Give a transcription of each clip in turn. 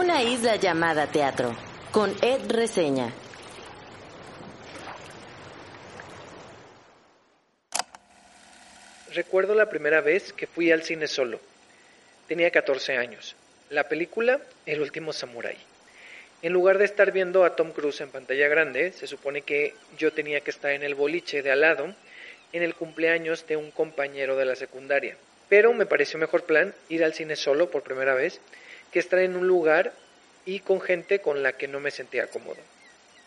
Una isla llamada teatro, con Ed Reseña. Recuerdo la primera vez que fui al cine solo. Tenía 14 años. La película El último samurái. En lugar de estar viendo a Tom Cruise en pantalla grande, se supone que yo tenía que estar en el boliche de al lado en el cumpleaños de un compañero de la secundaria. Pero me pareció mejor plan ir al cine solo por primera vez que estar en un lugar y con gente con la que no me sentía cómodo.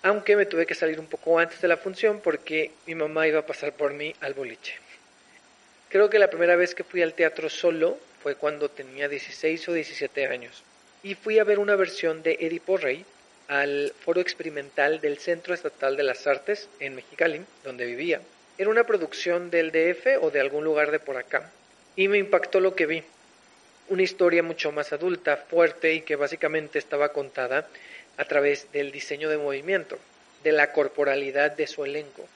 Aunque me tuve que salir un poco antes de la función porque mi mamá iba a pasar por mí al boliche. Creo que la primera vez que fui al teatro solo fue cuando tenía 16 o 17 años. Y fui a ver una versión de Edipo Rey al foro experimental del Centro Estatal de las Artes en Mexicali, donde vivía. Era una producción del DF o de algún lugar de por acá. Y me impactó lo que vi. Una historia mucho más adulta, fuerte y que básicamente estaba contada a través del diseño de movimiento, de la corporalidad de su elenco.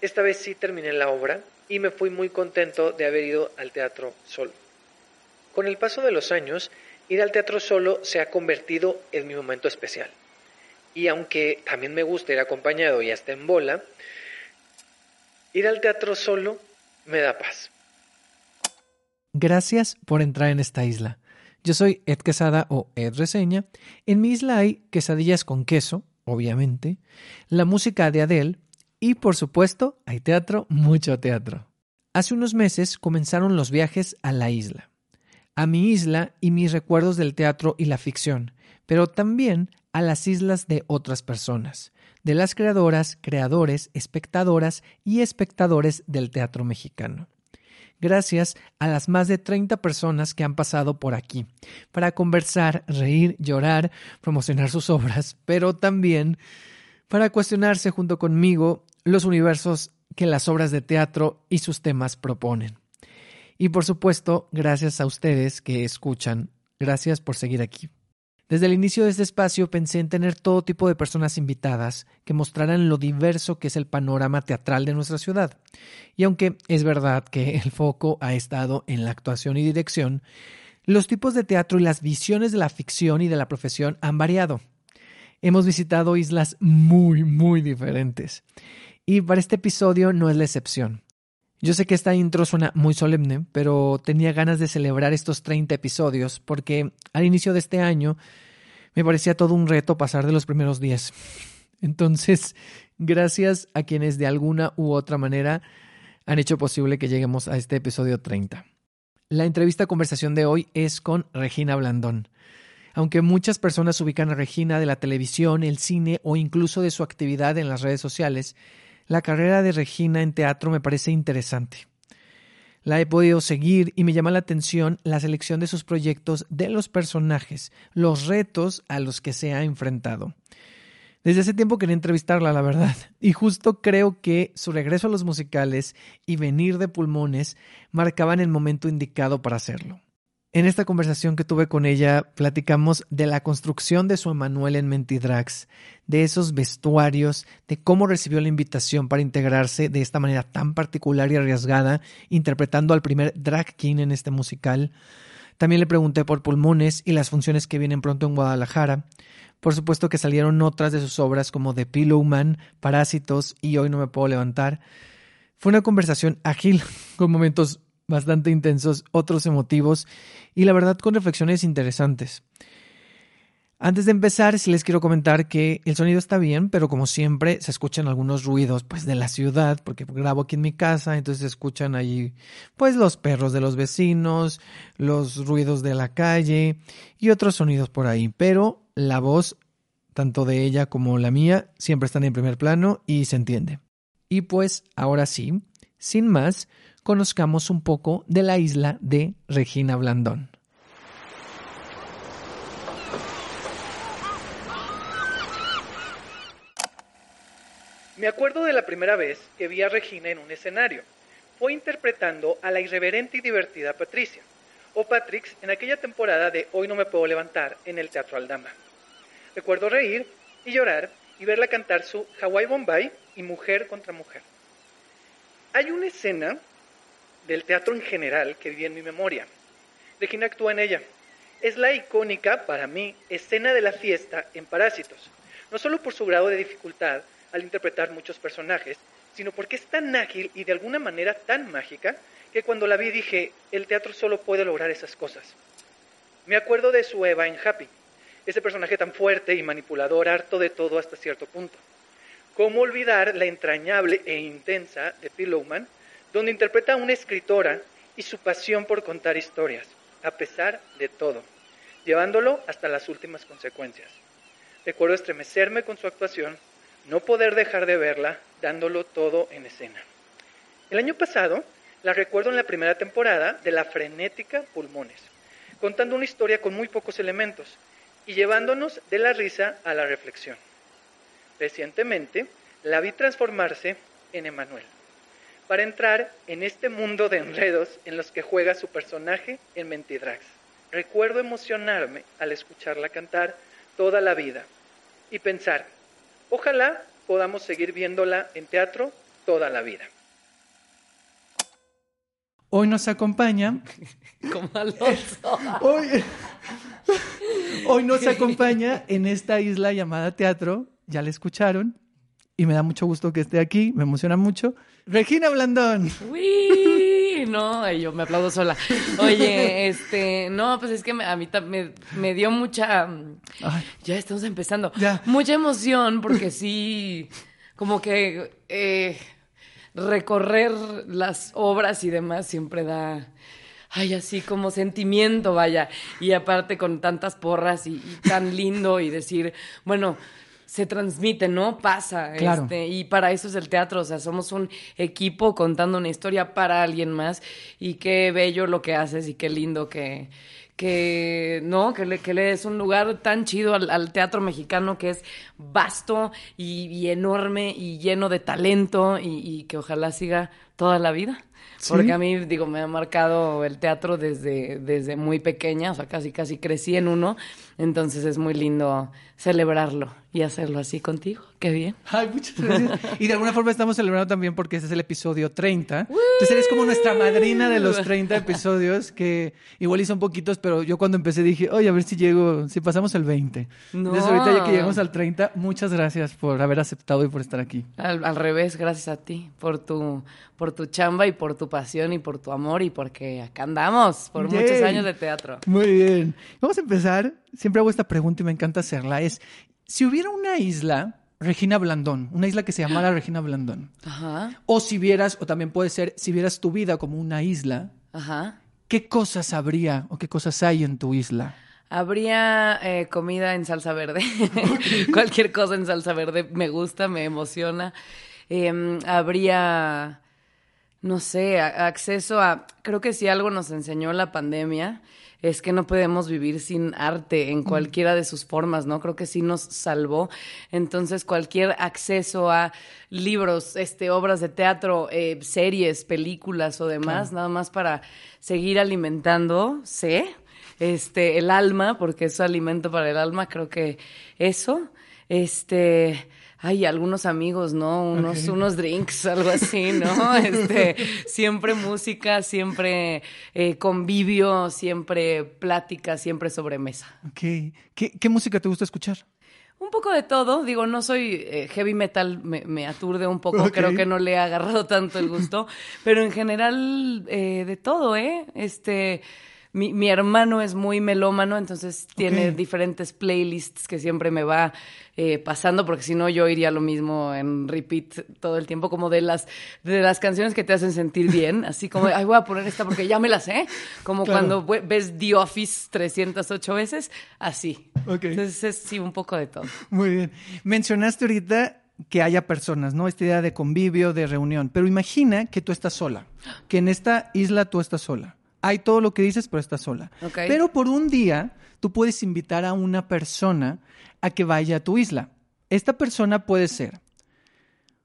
Esta vez sí terminé la obra y me fui muy contento de haber ido al teatro solo. Con el paso de los años, ir al teatro solo se ha convertido en mi momento especial. Y aunque también me gusta ir acompañado y hasta en bola, Ir al teatro solo me da paz. Gracias por entrar en esta isla. Yo soy Ed Quesada o Ed Reseña. En mi isla hay quesadillas con queso, obviamente, la música de Adele y, por supuesto, hay teatro, mucho teatro. Hace unos meses comenzaron los viajes a la isla. A mi isla y mis recuerdos del teatro y la ficción, pero también a las islas de otras personas de las creadoras, creadores, espectadoras y espectadores del teatro mexicano. Gracias a las más de 30 personas que han pasado por aquí para conversar, reír, llorar, promocionar sus obras, pero también para cuestionarse junto conmigo los universos que las obras de teatro y sus temas proponen. Y por supuesto, gracias a ustedes que escuchan, gracias por seguir aquí. Desde el inicio de este espacio pensé en tener todo tipo de personas invitadas que mostraran lo diverso que es el panorama teatral de nuestra ciudad. Y aunque es verdad que el foco ha estado en la actuación y dirección, los tipos de teatro y las visiones de la ficción y de la profesión han variado. Hemos visitado islas muy, muy diferentes. Y para este episodio no es la excepción. Yo sé que esta intro suena muy solemne, pero tenía ganas de celebrar estos 30 episodios porque al inicio de este año me parecía todo un reto pasar de los primeros 10. Entonces, gracias a quienes de alguna u otra manera han hecho posible que lleguemos a este episodio 30. La entrevista conversación de hoy es con Regina Blandón. Aunque muchas personas ubican a Regina de la televisión, el cine o incluso de su actividad en las redes sociales, la carrera de Regina en teatro me parece interesante. La he podido seguir y me llama la atención la selección de sus proyectos, de los personajes, los retos a los que se ha enfrentado. Desde hace tiempo quería entrevistarla, la verdad, y justo creo que su regreso a los musicales y venir de pulmones marcaban el momento indicado para hacerlo. En esta conversación que tuve con ella, platicamos de la construcción de su Emanuel en Mentidrags, de esos vestuarios, de cómo recibió la invitación para integrarse de esta manera tan particular y arriesgada, interpretando al primer drag king en este musical. También le pregunté por Pulmones y las funciones que vienen pronto en Guadalajara. Por supuesto que salieron otras de sus obras como The Pillow Man, Parásitos y Hoy no me puedo levantar. Fue una conversación ágil, con momentos bastante intensos, otros emotivos y la verdad con reflexiones interesantes. Antes de empezar, sí les quiero comentar que el sonido está bien, pero como siempre se escuchan algunos ruidos pues de la ciudad, porque grabo aquí en mi casa, entonces se escuchan ahí pues los perros de los vecinos, los ruidos de la calle y otros sonidos por ahí, pero la voz tanto de ella como la mía siempre están en primer plano y se entiende. Y pues ahora sí, sin más, conozcamos un poco de la isla de Regina Blandón. Me acuerdo de la primera vez que vi a Regina en un escenario. Fue interpretando a la irreverente y divertida Patricia, o Patrix, en aquella temporada de Hoy no me puedo levantar en el Teatro Aldama. Recuerdo reír y llorar y verla cantar su Hawaii Bombay y Mujer contra Mujer. Hay una escena del teatro en general que viví en mi memoria. Regina actúa en ella Es la icónica, para mí, escena de la fiesta en Parásitos, no solo por su grado de dificultad al interpretar muchos personajes, sino porque es tan ágil y de alguna manera tan mágica que cuando la vi dije, el teatro solo puede lograr esas cosas. Me acuerdo de su Eva en Happy, ese personaje tan fuerte y manipulador, harto de todo hasta cierto punto. ¿Cómo olvidar la entrañable e intensa de Pillowman, donde interpreta a una escritora y su pasión por contar historias, a pesar de todo, llevándolo hasta las últimas consecuencias? Recuerdo estremecerme con su actuación, no poder dejar de verla, dándolo todo en escena. El año pasado la recuerdo en la primera temporada de La frenética Pulmones, contando una historia con muy pocos elementos y llevándonos de la risa a la reflexión. Recientemente la vi transformarse en Emanuel, para entrar en este mundo de enredos en los que juega su personaje en Mentidrags. Recuerdo emocionarme al escucharla cantar toda la vida y pensar, ojalá podamos seguir viéndola en teatro toda la vida. Hoy nos acompaña. Como Alonso. Hoy, hoy nos acompaña en esta isla llamada teatro. Ya la escucharon. Y me da mucho gusto que esté aquí. Me emociona mucho. Regina Blandón. Uy, no, yo me aplaudo sola. Oye, este, no, pues es que a mí me, me dio mucha. Ay. Ya estamos empezando. Ya. Mucha emoción porque sí, como que. eh, recorrer las obras y demás siempre da, ay, así como sentimiento, vaya. Y aparte con tantas porras y, y tan lindo y decir, bueno, se transmite, ¿no? Pasa. Claro. Este, y para eso es el teatro, o sea, somos un equipo contando una historia para alguien más y qué bello lo que haces y qué lindo que que no, que le, que le es un lugar tan chido al, al teatro mexicano que es vasto y, y enorme y lleno de talento y, y que ojalá siga toda la vida. Sí. Porque a mí, digo, me ha marcado el teatro desde, desde muy pequeña, o sea, casi, casi crecí en uno. Entonces es muy lindo celebrarlo y hacerlo así contigo. Qué bien. Ay, muchas gracias. Y de alguna forma estamos celebrando también porque este es el episodio 30. Entonces eres como nuestra madrina de los 30 episodios, que igual hizo un poquitos, pero yo cuando empecé dije, oye, a ver si llego, si pasamos el 20. No. Entonces ahorita ya que llegamos al 30, muchas gracias por haber aceptado y por estar aquí. Al, al revés, gracias a ti por tu, por tu chamba y por tu pasión y por tu amor y porque acá andamos por Yay. muchos años de teatro. Muy bien. Vamos a empezar. Siempre hago esta pregunta y me encanta hacerla. Es, si hubiera una isla, Regina Blandón, una isla que se llamara Regina Blandón, Ajá, o si vieras, o también puede ser, si vieras tu vida como una isla, ajá. ¿qué cosas habría o qué cosas hay en tu isla? Habría eh, comida en salsa verde. Cualquier cosa en salsa verde me gusta, me emociona. Em, habría, no sé, a- acceso a... Creo que si algo nos enseñó la pandemia es que no podemos vivir sin arte en cualquiera de sus formas, ¿no? Creo que sí nos salvó. Entonces, cualquier acceso a libros, este, obras de teatro, eh, series, películas o demás, nada más para seguir alimentándose este, el alma, porque es alimento para el alma, creo que eso, este, hay algunos amigos, ¿no? Unos, unos drinks, algo así, ¿no? Este, siempre música, siempre eh, convivio, siempre plática, siempre sobremesa. Ok. ¿Qué, qué música te gusta escuchar? Un poco de todo, digo, no soy eh, heavy metal, me, me aturde un poco, creo que no le he agarrado tanto el gusto, pero en general eh, de todo, ¿eh? Este, mi, mi hermano es muy melómano, entonces tiene diferentes playlists que siempre me va eh, pasando, porque si no yo iría lo mismo en repeat todo el tiempo, como de las, de las canciones que te hacen sentir bien, así como, ay, voy a poner esta porque ya me la sé, como Claro. cuando ve- ves The Office 308 veces, así. Entonces es sí, un poco de todo. Muy bien. Mencionaste ahorita que haya personas, ¿no? Esta idea de convivio, de reunión. Pero imagina que tú estás sola, que en esta isla tú estás sola. Hay todo lo que dices, pero estás sola. Pero por un día tú puedes invitar a una persona a que vaya a tu isla. Esta persona puede ser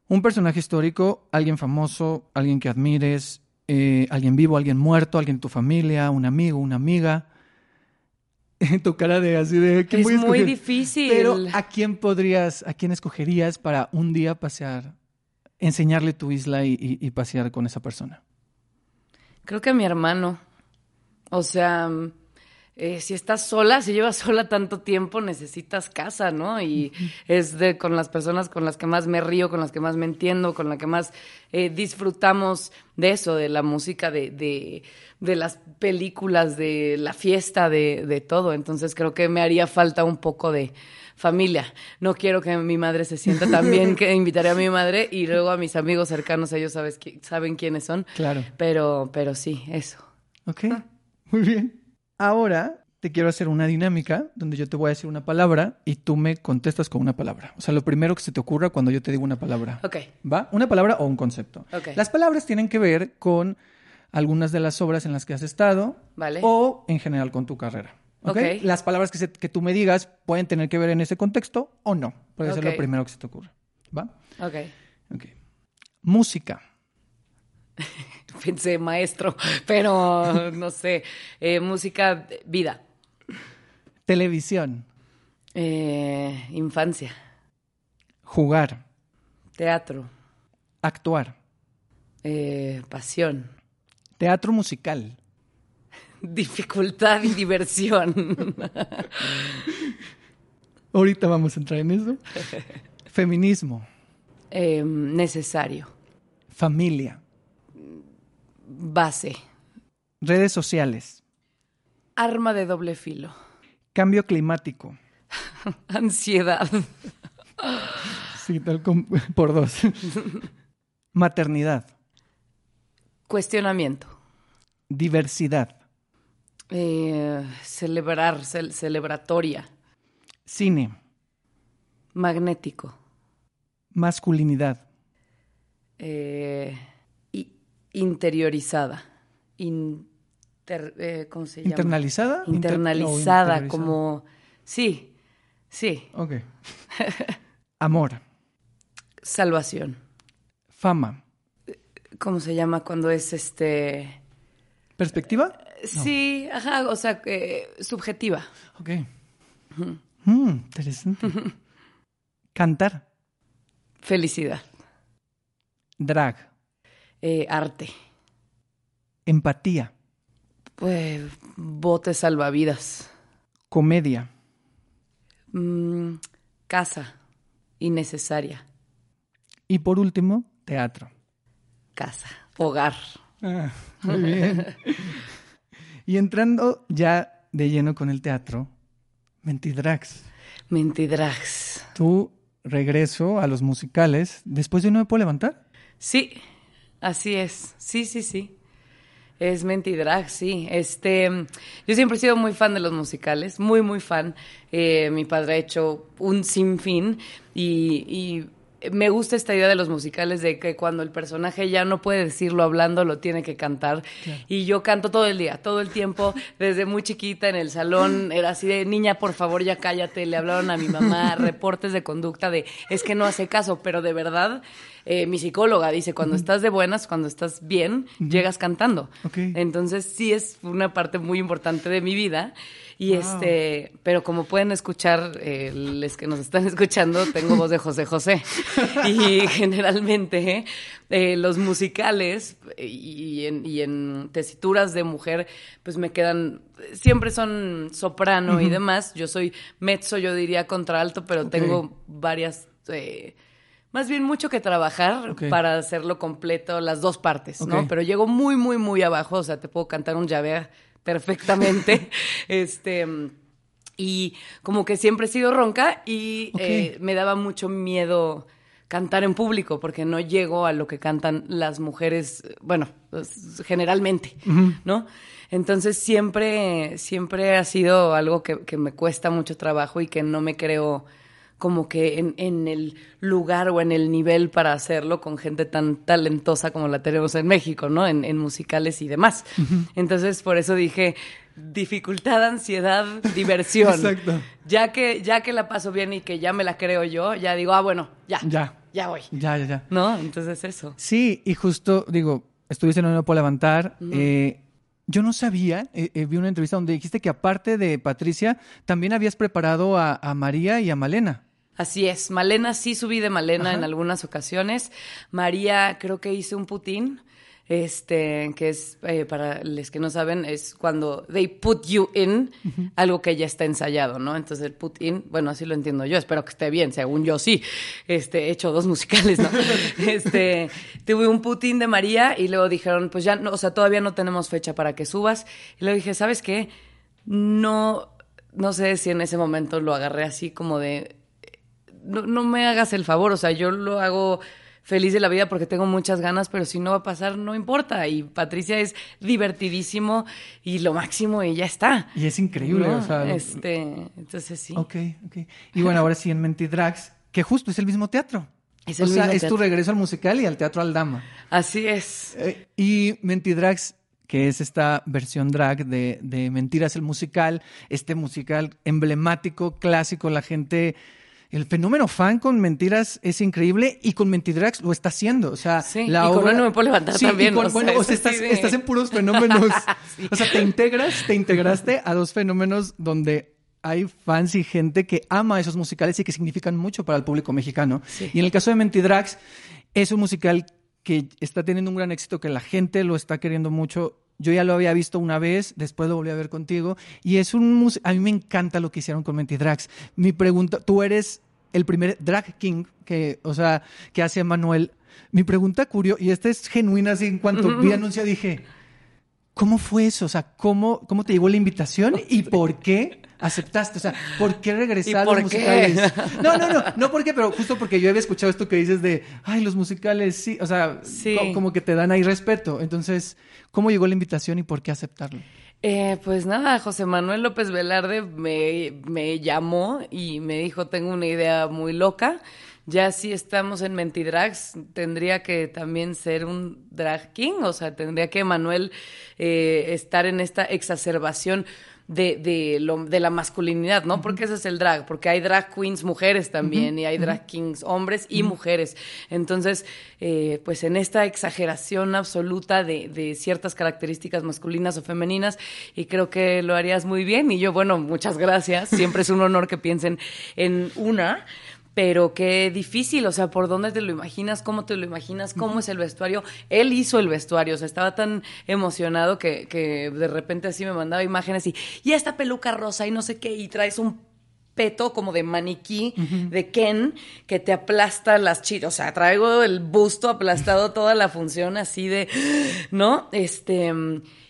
un personaje histórico, alguien famoso, alguien que admires, eh, alguien vivo, alguien muerto, alguien de tu familia, un amigo, una amiga. tu cara de así de... ¿quién Es voy a muy difícil. Pero ¿a quién podrías, a quién escogerías para un día pasear, enseñarle tu isla y, y- y pasear con esa persona? Creo que a mi hermano. O sea, eh, si estás sola, si llevas sola tanto tiempo, necesitas casa, ¿no? Y es de con las personas con las que más me río, con las que más me entiendo, con las que más eh, disfrutamos de eso, de la música, de, de, de las películas, de la fiesta, de, de todo. Entonces creo que me haría falta un poco de familia. No quiero que mi madre se sienta tan bien que invitaré a mi madre y luego a mis amigos cercanos, ellos sabes, saben quiénes son. Claro. Pero, pero sí, eso. Ok, muy bien. Ahora te quiero hacer una dinámica donde yo te voy a decir una palabra y tú me contestas con una palabra. O sea, lo primero que se te ocurra cuando yo te digo una palabra. Ok. ¿Va? Una palabra o un concepto. Ok. Las palabras tienen que ver con algunas de las obras en las que has estado Vale. o en general con tu carrera. ¿ok? Ok. Las palabras que, se- que tú me digas pueden tener que ver en ese contexto o no. Puede ser lo primero que se te ocurra. ¿Va? Ok. Ok. Música. Pensé maestro, pero no sé. Eh, música, vida. Televisión. Eh, infancia. Jugar. Teatro. Actuar. Eh, pasión. Teatro musical. Dificultad y diversión. Ahorita vamos a entrar en eso. Feminismo. Eh, necesario. Familia. Base. Redes sociales. Arma de doble filo. Cambio climático. Ansiedad. Sí, tal como por dos. Maternidad. Cuestionamiento. Diversidad. Eh, celebrar, cel- celebratoria. Cine. Magnético. Masculinidad. Eh, interiorizada. Inter- eh, ¿Cómo se llama? ¿Internalizada? Inter- Internalizada, como... Sí, sí. Ok. Amor. Salvación. Fama. ¿Cómo se llama cuando es este... ¿Perspectiva? Sí, ajá, o sea, eh, subjetiva. Ok. Mm, interesante. Cantar. Felicidad. Drag. Eh, arte. Empatía. Pues, bote salvavidas. Comedia. Mm, casa. Innecesaria. Y por último, teatro. Casa. Hogar. Ah, muy bien. y entrando ya de lleno con el teatro, Mentidrags. Mentidrags. Tu regreso a los musicales después de No Me Puedo Levantar. Sí, así es. Sí, sí, sí. Es Mentidrag, sí. Este, yo siempre he sido muy fan de los musicales, muy, muy fan. Eh, mi padre ha hecho un sinfín y, y me gusta esta idea de los musicales de que cuando el personaje ya no puede decirlo hablando, lo tiene que cantar. Y yo canto todo el día, todo el tiempo, desde muy chiquita en el salón, era así de, niña, por favor, ya cállate, le hablaron a mi mamá, reportes de conducta de, es que no hace caso, pero de verdad, eh, mi psicóloga dice, cuando estás de buenas, cuando estás bien, llegas cantando. Entonces sí es una parte muy importante de mi vida. Y Wow. este, pero como pueden escuchar, eh, los que nos están escuchando, tengo voz de José José. Y generalmente eh, los musicales eh, y en, y en tesituras de mujer, pues me quedan, siempre son soprano y demás. Yo soy mezzo, yo diría contralto, pero tengo varias... eh, más bien mucho que trabajar para hacerlo completo, las dos partes. ¿no? Pero llego muy, muy, muy abajo, o sea, te puedo cantar un llave perfectamente. este. Y como que siempre he sido ronca y eh, me daba mucho miedo cantar en público porque no llego a lo que cantan las mujeres, bueno, pues, generalmente, ¿no? Entonces siempre, siempre ha sido algo que, que me cuesta mucho trabajo y que no me creo como que en, en el lugar o en el nivel para hacerlo con gente tan talentosa como la tenemos en México, ¿no? En, en musicales y demás. Entonces, por eso dije, dificultad, ansiedad, diversión. Exacto. Ya que, ya que la paso bien y que ya me la creo yo, ya digo, ah, bueno, ya, Ya. ya voy. Ya, ya, ya. ¿No? Entonces eso. Sí, y justo, digo, estuviste en No Puedo Levantar. eh, yo no sabía, eh, eh, vi una entrevista donde dijiste que aparte de Patricia, también habías preparado a, a María y a Malena. Así es. Malena sí subí de Malena Ajá. en algunas ocasiones. María creo que hice un putín. este, que es, eh, para los que no saben, es cuando they put you in algo que ya está ensayado, ¿no? Entonces el put in, bueno, así lo entiendo yo, espero que esté bien, según yo sí, este, he hecho dos musicales, ¿no? este, tuve un put in de María y luego dijeron, pues ya, no, o sea, todavía no tenemos fecha para que subas. Y luego dije, ¿sabes qué? No, no sé si en ese momento lo agarré así como de, no, no me hagas el favor, o sea, yo lo hago feliz de la vida porque tengo muchas ganas, pero si no va a pasar, no importa. Y Patricia es divertidísimo y lo máximo y ya está. Y es increíble, ¿no? o sea. Este, entonces sí. Ok, ok. Y bueno, ahora sí en Mentidrags, que justo es el mismo teatro. Es o el sea, mismo es tu regreso al musical y al teatro al dama. Así es. Eh, y Mentidrags, que es esta versión drag de, de Mentiras el musical, este musical emblemático, clásico, la gente... El fenómeno fan con Mentiras es increíble y con Mentidrags lo está haciendo. O sea, Sí, la y obra... No me puedo levantar Sí, y también, con- o sea, bueno, o es sea, estás, en puros fenómenos. O sea, te integras, te integraste a dos fenómenos donde hay fans y gente que ama esos musicales y que significan mucho para el público mexicano. Y en el caso de Mentidrags, es un musical que está teniendo un gran éxito, que la gente lo está queriendo mucho. Yo ya lo había visto una vez, después lo volví a ver contigo. Y es un A mí me encanta lo que hicieron con Mentidrags. Mi pregunta, tú eres el primer drag king que, o sea, que hace Manuel. Mi pregunta curiosa, y esta es genuina, así en cuanto vi anuncio dije, ¿cómo fue eso? O sea, ¿cómo, cómo te llegó la invitación y por qué aceptaste? O sea, ¿por qué regresar ¿Y a los qué? musicales? No, no, no, no por qué, pero justo porque yo había escuchado esto que dices de, ay, los musicales, sí, o sea, Sí. co- como que te dan ahí respeto. Entonces, ¿cómo llegó la invitación y por qué aceptarlo? Eh, pues nada, José Manuel López Velarde me, me llamó y me dijo, tengo una idea muy loca. Ya si estamos en Mentidrags, tendría que también ser un drag king, o sea, tendría que Manuel eh, estar en esta exacerbación de, de, lo, de la masculinidad, ¿no? Porque ese es el drag, porque hay drag queens mujeres también y hay drag kings hombres y mujeres. Entonces, eh, pues en esta exageración absoluta de, de ciertas características masculinas o femeninas, y creo que lo harías muy bien. Y yo, bueno, muchas gracias. Siempre es un honor que piensen en una. Pero qué difícil, o sea, ¿por dónde te lo imaginas? ¿Cómo te lo imaginas? ¿Cómo es el vestuario? Él hizo el vestuario, o sea, estaba tan emocionado que, que de repente así me mandaba imágenes y, y esta peluca rosa y no sé qué, y traes un peto como de maniquí de Ken que te aplasta las chichas, o sea, traigo el busto aplastado toda la función así de, ¿no? Este,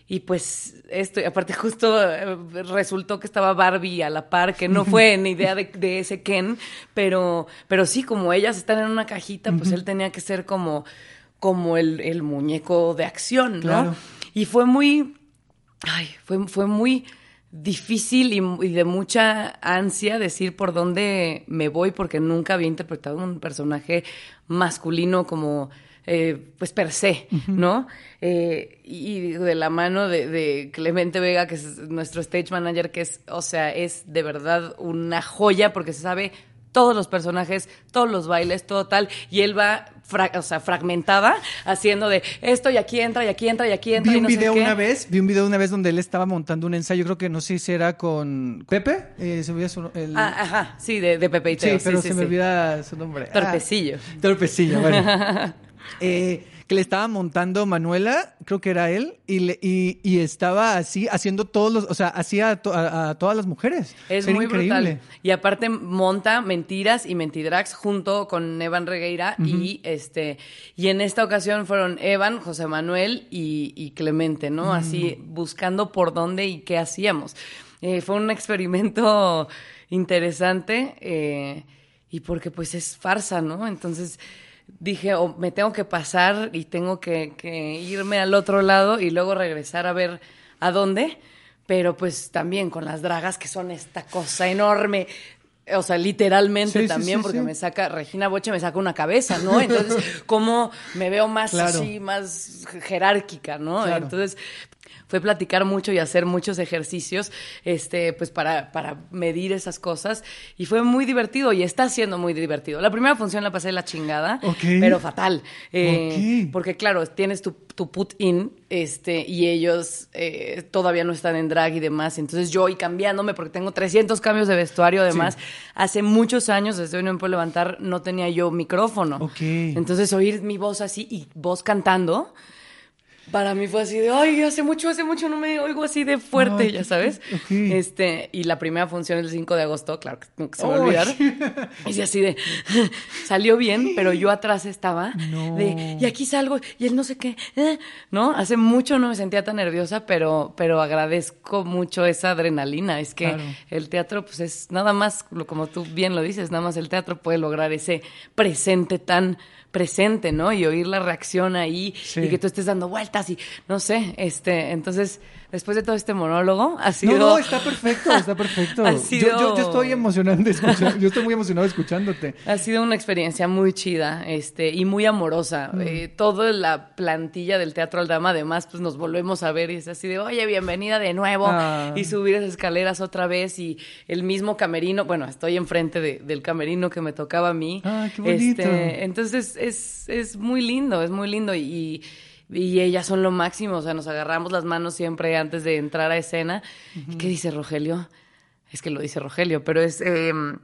y pues esto, y aparte justo eh, resultó que estaba Barbie a la par, que no fue ni idea de, de ese Ken, pero, pero sí, como ellas están en una cajita, pues él tenía que ser como, como el, el muñeco de acción, ¿no? Claro. Y fue muy, ay, fue, fue muy difícil y, y de mucha ansia decir por dónde me voy porque nunca había interpretado un personaje masculino como eh, pues per se, ¿no? Eh, y de la mano de, de Clemente Vega, que es nuestro stage manager, que es, o sea, es de verdad una joya porque se sabe todos los personajes, todos los bailes, todo tal, y él va, fra- o sea, fragmentada, haciendo de esto y aquí entra y aquí entra y aquí entra Vi y un no sé video qué. una vez, vi un video una vez donde él estaba montando un ensayo, creo que no sé si era con Pepe, eh, se me olvida su el... Ah, ajá, sí, de, de Pepe y Sí, Teo, pero sí, se sí, me sí. olvida su nombre. Ah, Torpecillo. Torpecillo, bueno. Eh, que le estaba montando Manuela, creo que era él, y, le- y, y estaba así, haciendo todos los, o sea, hacía a, to- a- a todas las mujeres. Es Era muy increíble. brutal. Y aparte monta Mentiras y Mentidrags junto con Evan Regueira y este y en esta ocasión fueron Evan, José Manuel y, y Clemente, ¿no? Así buscando por dónde y qué hacíamos. Eh, fue un experimento interesante eh, y porque pues es farsa, ¿no? Entonces dije, o me tengo que pasar y tengo que, que irme al otro lado y luego regresar a ver a dónde, pero pues también con las dragas que son esta cosa enorme. O sea, literalmente Sí, también, sí, porque me saca, Regina Boche me saca una cabeza, ¿no? Entonces, ¿cómo me veo más Claro. así, más jerárquica, ¿no? Claro. Entonces, fue platicar mucho y hacer muchos ejercicios, este, pues para, para medir esas cosas. Y fue muy divertido y está siendo muy divertido. La primera función la pasé de la chingada, pero fatal. Eh. Porque claro, tienes tu, tu put in, este, y ellos eh, todavía no están en drag y demás. Entonces yo y cambiándome, porque tengo 300 cambios de vestuario además. Hace muchos años, desde hoy no me puedo levantar, no tenía yo micrófono. Entonces oír mi voz así y voz cantando para mí fue así de, ay, hace mucho, hace mucho no me oigo así de fuerte, ya sabes. Este, y la primera función el 5 de agosto, claro que nunca se me va a olvidar. Y así de, salió bien, pero yo atrás estaba No. de, y aquí salgo, y él no sé qué, eh", ¿no? Hace mucho no me sentía tan nerviosa, pero, pero agradezco mucho esa adrenalina. Es que Claro. el teatro, pues es nada más, como tú bien lo dices, nada más el teatro puede lograr ese presente tan presente, ¿no? Y oír la reacción ahí Sí. y que tú estés dando vueltas y no sé, este, entonces, después de todo este monólogo, ha sido... No, no, está perfecto, está perfecto. Ha Yo- sido- Yo, yo, estoy escuchar, yo estoy muy emocionado escuchándote. Ha sido una experiencia muy chida, este, y muy amorosa. Mm. Eh, toda la plantilla del Teatro Aldama, además, pues nos volvemos a ver y es así de, oye, bienvenida de nuevo. Ah. Y subir esas escaleras otra vez y el mismo camerino, bueno, estoy enfrente de- del camerino que me tocaba a mí. Ah, qué bonito. Este, entonces es, es muy lindo, es muy lindo y, y ellas son lo máximo, o sea, nos agarramos las manos siempre antes de entrar a escena. ¿Y qué dice Rogelio? Es que lo dice Rogelio, pero es... em,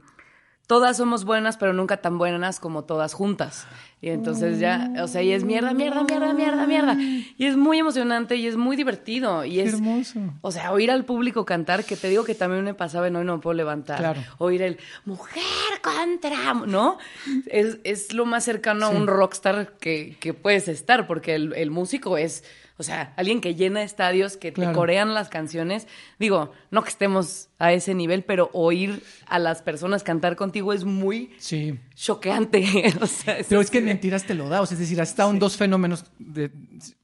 todas somos buenas, pero nunca tan buenas como todas juntas. Y entonces ya, o sea, y es mierda, mierda, mierda, mierda, mierda. Y es muy emocionante y es muy divertido. Y Qué es, hermoso. o sea, oír al público cantar, que te digo que también me pasaba en Hoy No Me Puedo Levantar. Claro. Oír el mujer contra, ¿no? Es, es lo más cercano a un rockstar que, que puedes estar, porque el, el músico es, o sea, alguien que llena estadios, que te corean las canciones. Digo, no que estemos a ese nivel, pero oír a las personas cantar contigo es muy Sí. choqueante. o sea, Pero es que mentiras te lo da, o sea, es decir, has estado en dos fenómenos, de,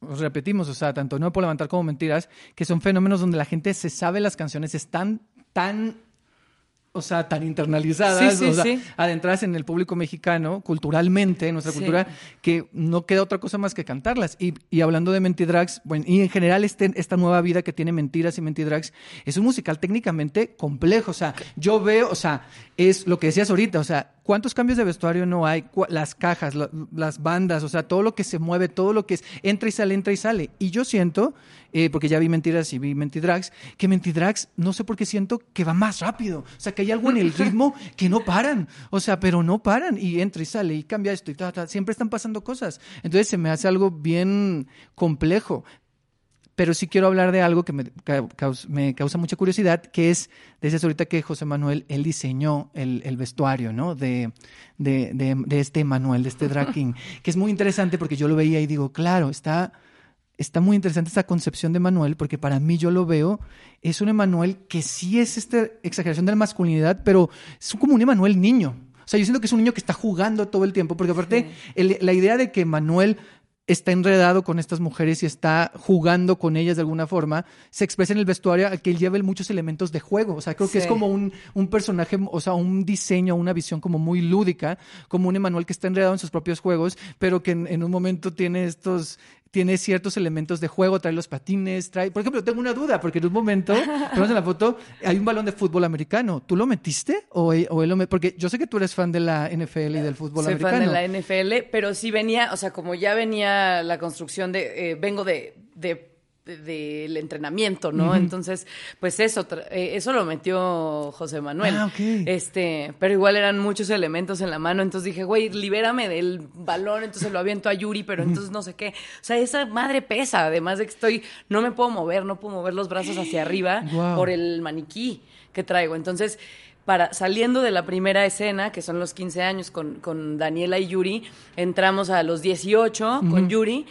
os repetimos, o sea, tanto no puedo levantar como mentiras, que son fenómenos donde la gente se sabe las canciones, están tan, o sea, tan internalizadas, Sí, sí, o sea, sí. adentradas en el público mexicano, culturalmente, en nuestra cultura, que no queda otra cosa más que cantarlas. Y, y hablando de Mentidrags, bueno, y en general este, esta nueva vida que tiene Mentiras y Mentidrags, es un musical técnicamente complejo, o sea, yo veo, o sea, es lo que decías ahorita, o sea, ¿cuántos cambios de vestuario no hay? Las cajas, la- las bandas, o sea, todo lo que se mueve, todo lo que es, entra y sale, entra y sale. Y yo siento, eh, porque ya vi Mentiras y vi Mentidrags, que Mentidrags, no sé por qué siento que va más rápido. O sea, que hay algo en el ritmo que no paran. O sea, pero no paran. Y entra y sale y cambia esto y ta, ta. Siempre están pasando cosas. Entonces se me hace algo bien complejo. Pero sí quiero hablar de algo que me, ca- caus- me causa mucha curiosidad, que es, decías ahorita que José Manuel, él diseñó el, el vestuario, ¿no? De, de, de, de este Manuel, de este drag king, que es muy interesante porque yo lo veía y digo, claro, está, está muy interesante esta concepción de Manuel, porque para mí yo lo veo, es un Emanuel que sí es esta exageración de la masculinidad, pero es como un Emanuel niño. O sea, yo siento que es un niño que está jugando todo el tiempo, porque aparte, el- la idea de que Manuel está enredado con estas mujeres y está jugando con ellas de alguna forma, se expresa en el vestuario al que él lleva muchos elementos de juego. O sea, creo que es como un, un personaje, o sea, un diseño, una visión como muy lúdica, como un Emanuel que está enredado en sus propios juegos, pero que en, en un momento tiene estos tiene ciertos elementos de juego, trae los patines, trae... Por ejemplo, tengo una duda, porque en un momento, en la foto, hay un balón de fútbol americano. ¿Tú lo metiste? ¿O él, o él lo met- Porque yo sé que tú eres fan de la NFL y del fútbol Soy americano. fan de la NFL, pero sí venía, o sea, como ya venía la construcción de, eh, vengo de- de- del entrenamiento, ¿no? Entonces, pues eso, eh, eso lo metió José Manuel. Ah. Este, pero igual eran muchos elementos en la mano, entonces dije, güey, libérame del balón, entonces lo aviento a Yuri, pero entonces no sé qué. O sea, esa madre pesa, además de que estoy, no me puedo mover, no puedo mover los brazos hacia arriba por el maniquí que traigo. Entonces, para saliendo de la primera escena, que son los 15 años con, con Daniela y Yuri, entramos a los 18 con Yuri.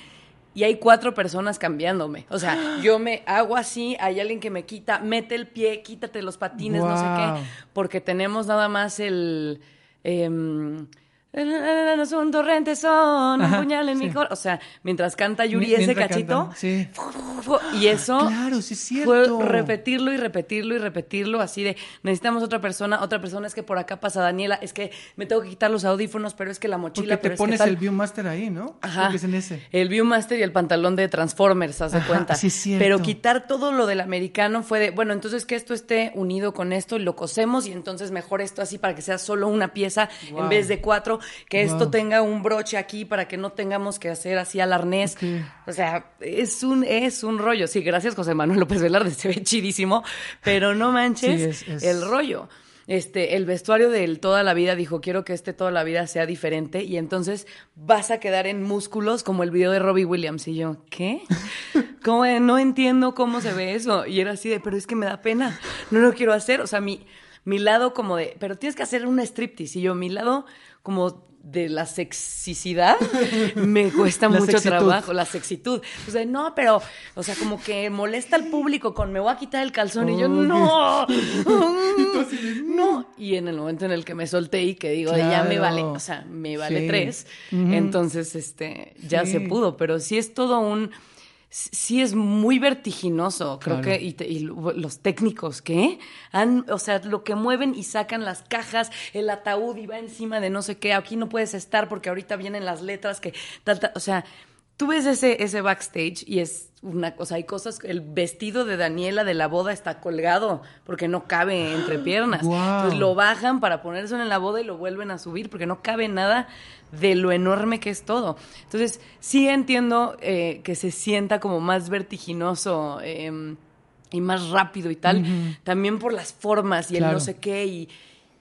Y hay cuatro personas cambiándome. O sea, yo me hago así, hay alguien que me quita, mete el pie, quítate los patines, no sé qué. Porque tenemos nada más el. em, los un torrente son, un puñal en mi sí. cor. O sea, mientras canta Yuri Mi- ese cachito. sí. Y eso Claro, sí es fue cierto. repetirlo y repetirlo y repetirlo, así de necesitamos otra persona, otra persona es que por acá pasa Daniela, es que me tengo que quitar los audífonos, pero es que la mochila, Porque pero te es que pones el Viewmaster ahí, ¿no? Ajá. Creo que es en ese. El Viewmaster y el pantalón de Transformers, haz de cuenta. sí es cierto. Pero quitar todo lo del americano fue de, bueno, entonces que esto esté unido con esto, lo cosemos y entonces mejor esto así para que sea solo una pieza Wow. en vez de cuatro, que esto tenga un broche aquí para que no tengamos que hacer así al arnés. O sea, es un, es un rollo. Sí, gracias José Manuel López Velarde, se ve chidísimo, pero no manches Sí, es- es- el rollo. este, el vestuario del toda la vida dijo, quiero que este toda la vida sea diferente y entonces vas a quedar en músculos como el video de Robbie Williams. Y yo, ¿qué? Como de, no entiendo cómo se ve eso. Y era así de, pero es que me da pena, no lo quiero hacer. O sea, mi, mi lado como de, pero tienes que hacer un striptease. Y yo, mi lado como de la sexicidad me cuesta La mucho sexitud. trabajo, la sexitud. O sea, no, pero, o sea, como que molesta al público con me voy a quitar el calzón y yo, no, no. Y en el momento en el que me solté y que digo, ya me vale, o sea, me vale Sí. tres, entonces, este, ya Sí. se pudo, pero sí es todo un... Sí es muy vertiginoso, creo Claro. que, y, te- y lo- los técnicos, ¿qué? Han, o sea, lo que mueven y sacan las cajas, el ataúd y va encima de no sé qué, aquí no puedes estar porque ahorita vienen las letras que, tal, tal, o sea, tú ves ese, ese backstage y es una cosa, hay cosas, el vestido de Daniela de la boda está colgado porque no cabe entre piernas. Entonces lo bajan para ponerse en la boda y lo vuelven a subir porque no cabe nada de lo enorme que es todo. Entonces, sí entiendo eh, que se sienta como más vertiginoso eh, y más rápido y tal, también por las formas y Claro. el no sé qué y,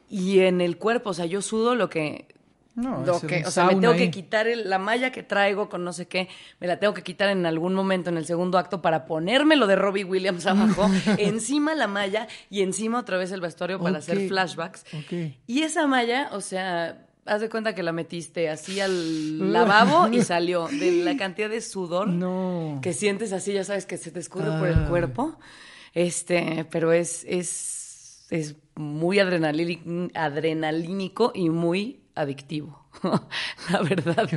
y en el cuerpo, o sea, yo sudo lo que... No, lo que, o sea, me tengo ahí. que quitar el- la malla que traigo con no sé qué, me la tengo que quitar en algún momento en el segundo acto para ponerme lo de Robbie Williams abajo, encima la malla y encima otra vez el vestuario para hacer flashbacks. Ok. Y esa malla, o sea, haz de cuenta que la metiste así al lavabo y salió de la cantidad de sudor No. que sientes así, ya sabes que se te escurre por el Ah. cuerpo. Este, pero es, es, es muy adrenalí- adrenalínico y muy adictivo. la verdad.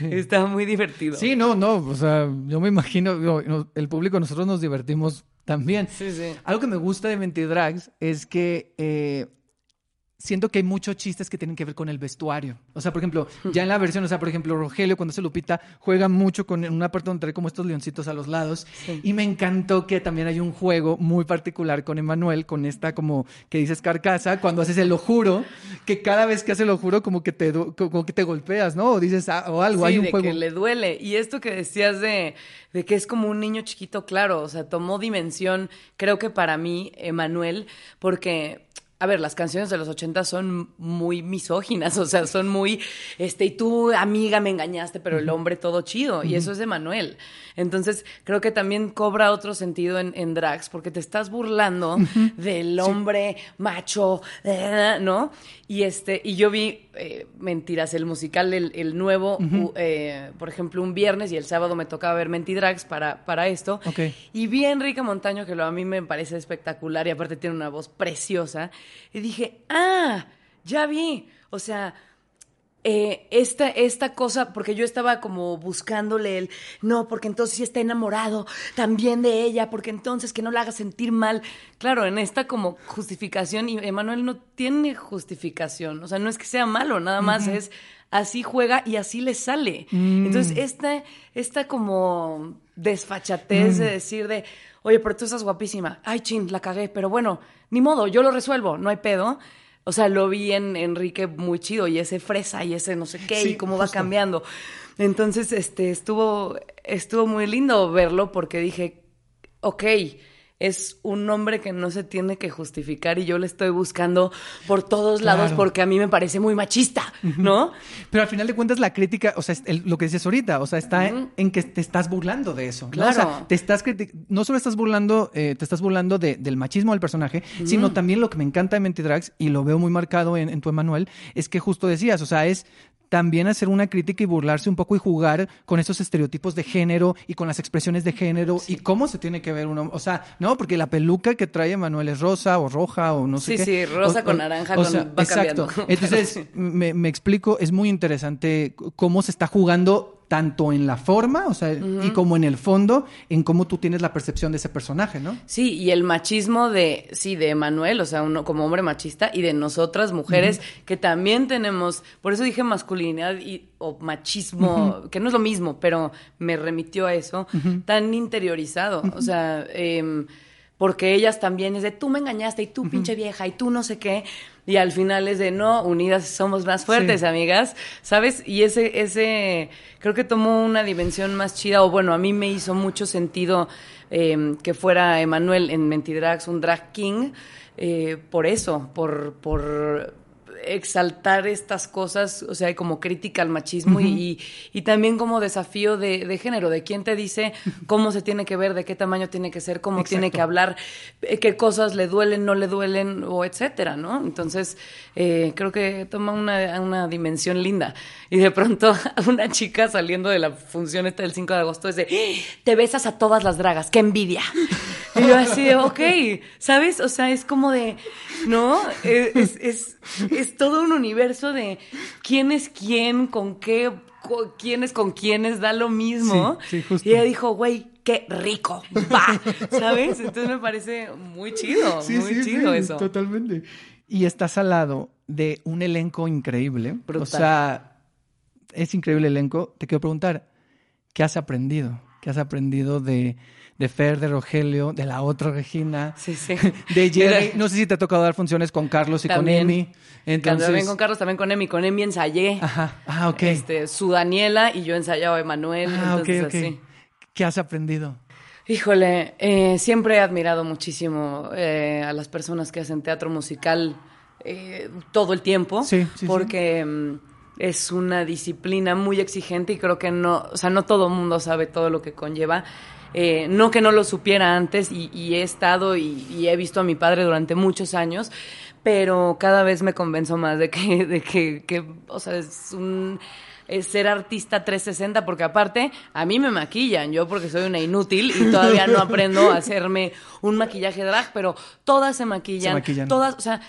Está muy divertido. Sí, no, no, o sea, yo me imagino, yo- no, el público, nosotros nos divertimos también. Sí, sí. Algo que me gusta de Mentidrags es que eh, siento que hay muchos chistes que tienen que ver con el vestuario. O sea, por ejemplo, ya en la versión, o sea, por ejemplo, Rogelio, cuando hace Lupita, juega mucho con una parte donde trae como estos leoncitos a los lados. Sí. Y me encantó que también hay un juego muy particular con Emanuel, con esta como que dices carcasa, cuando haces el lo juro, que cada vez que hace lo juro como que te, como que te golpeas, ¿no? O dices ah, o algo, Sí, hay un de juego. que le duele. Y esto que decías de, de que es como un niño chiquito, claro, o sea, tomó dimensión, creo que para mí, Emanuel, porque, a ver, las canciones de los 80 son muy misóginas, o sea, son muy, este, y tú, amiga, me engañaste, pero el hombre todo chido, y eso es de Manuel. Entonces, creo que también cobra otro sentido en, en drags, porque te estás burlando del hombre macho, eh, ¿no? Y este, y yo vi, eh, mentiras, el musical, el, el nuevo, u- eh, por ejemplo, un viernes y el sábado me tocaba ver Mentidrags para, para esto. Ok. Y vi a Enrique Montaño, que lo, a mí me parece espectacular y aparte tiene una voz preciosa. Y dije, ah, ya vi. O sea, eh, esta, esta cosa, porque yo estaba como buscándole el, no, porque entonces sí está enamorado también de ella, porque entonces que no la haga sentir mal. Claro, en esta como justificación, y Emanuel no tiene justificación, o sea, no es que sea malo, nada más es así juega y así le sale. Entonces, esta, esta como desfachatez de decir de, oye, pero tú estás guapísima, ay, chin, la cagué, pero bueno, ni modo, yo lo resuelvo, no hay pedo. O sea, lo vi en Enrique muy chido y ese fresa y ese no sé qué Sí, y cómo va cambiando. Entonces, este, estuvo, estuvo muy lindo verlo porque dije, ok, es un hombre que no se tiene que justificar y yo le estoy buscando por todos lados Claro. porque a mí me parece muy machista, ¿no? Pero al final de cuentas la crítica, o sea, el- lo que dices ahorita, o sea, está en- en que te estás burlando de eso. ¿no? O sea, Claro. te estás no solo estás burlando, eh, te estás burlando de- del machismo del personaje, sino también lo que me encanta de Mentidrags, y lo veo muy marcado en, en tu Emanuel, es que justo decías, o sea, es también hacer una crítica y burlarse un poco y jugar con esos estereotipos de género y con las expresiones de género y cómo se tiene que ver uno, o sea, no, porque la peluca que trae Emanuel es rosa o roja o no sé Sí, qué. sí, rosa O- con o- naranja, o con- sea, va exacto. cambiando. Entonces, me, me explico, es muy interesante cómo se está jugando tanto en la forma, o sea, y como en el fondo, en cómo tú tienes la percepción de ese personaje, ¿no? Sí, y el machismo de, sí, de Emanuel, o sea, uno como hombre machista, y de nosotras mujeres, que también tenemos, por eso dije masculinidad y, o machismo, que no es lo mismo, pero me remitió a eso, tan interiorizado, o sea, em, porque ellas también es de tú me engañaste y tú pinche vieja y tú no sé qué, y al final es de no, unidas somos más fuertes, Sí. amigas, ¿sabes? Y ese, ese, creo que tomó una dimensión más chida, o bueno, a mí me hizo mucho sentido eh, que fuera Emanuel en Mentidrags un drag king, eh, por eso, por, por exaltar estas cosas, o sea, como crítica al machismo y, y, también como desafío de, de, género, de quién te dice cómo se tiene que ver, de qué tamaño tiene que ser, cómo tiene que hablar, eh, qué cosas le duelen, no le duelen, o etcétera, ¿no? Entonces, eh, creo que toma una, una, dimensión linda. Y de pronto, una chica saliendo de la función esta del 5 de agosto es de, te besas a todas las dragas, qué envidia. Y yo así de, ok, ¿sabes? O sea, es como de, ¿no? Es, es, es, todo un universo de quién es quién, con qué, quién es con quiénes, da lo mismo. Sí, justo. Y ella dijo, güey, qué rico, va, ¿sabes? Entonces me parece muy chido, muy chido eso. Totalmente. Y estás al lado de un elenco increíble. O sea, es increíble el elenco. Te quiero preguntar, ¿qué has aprendido? ¿Qué has aprendido de de Fer, de Rogelio, de la otra Regina, sí, sí. de Jerry. No sé si te ha tocado dar funciones con Carlos y con Emi. Entonces... También con Carlos, también con Emi. Con Emi ensayé. Ajá, ah, ok. Este, su Daniela y yo ensayaba a Emanuel. Ah, entonces, Así. ¿Qué has aprendido? Híjole, eh, siempre he admirado muchísimo eh, a las personas que hacen teatro musical eh, todo el tiempo. Sí, sí Porque... Mm, es una disciplina muy exigente y creo que no, o sea, no todo el mundo sabe todo lo que conlleva eh, no que no lo supiera antes y, he estado y, he visto a mi padre durante muchos años, pero cada vez me convenzo más de que, de que, o sea, es un ser artista 360 porque aparte a mí me maquillan, yo porque soy una inútil y todavía no aprendo a hacerme un maquillaje drag, pero todas se maquillan, se maquillan. todas, o sea,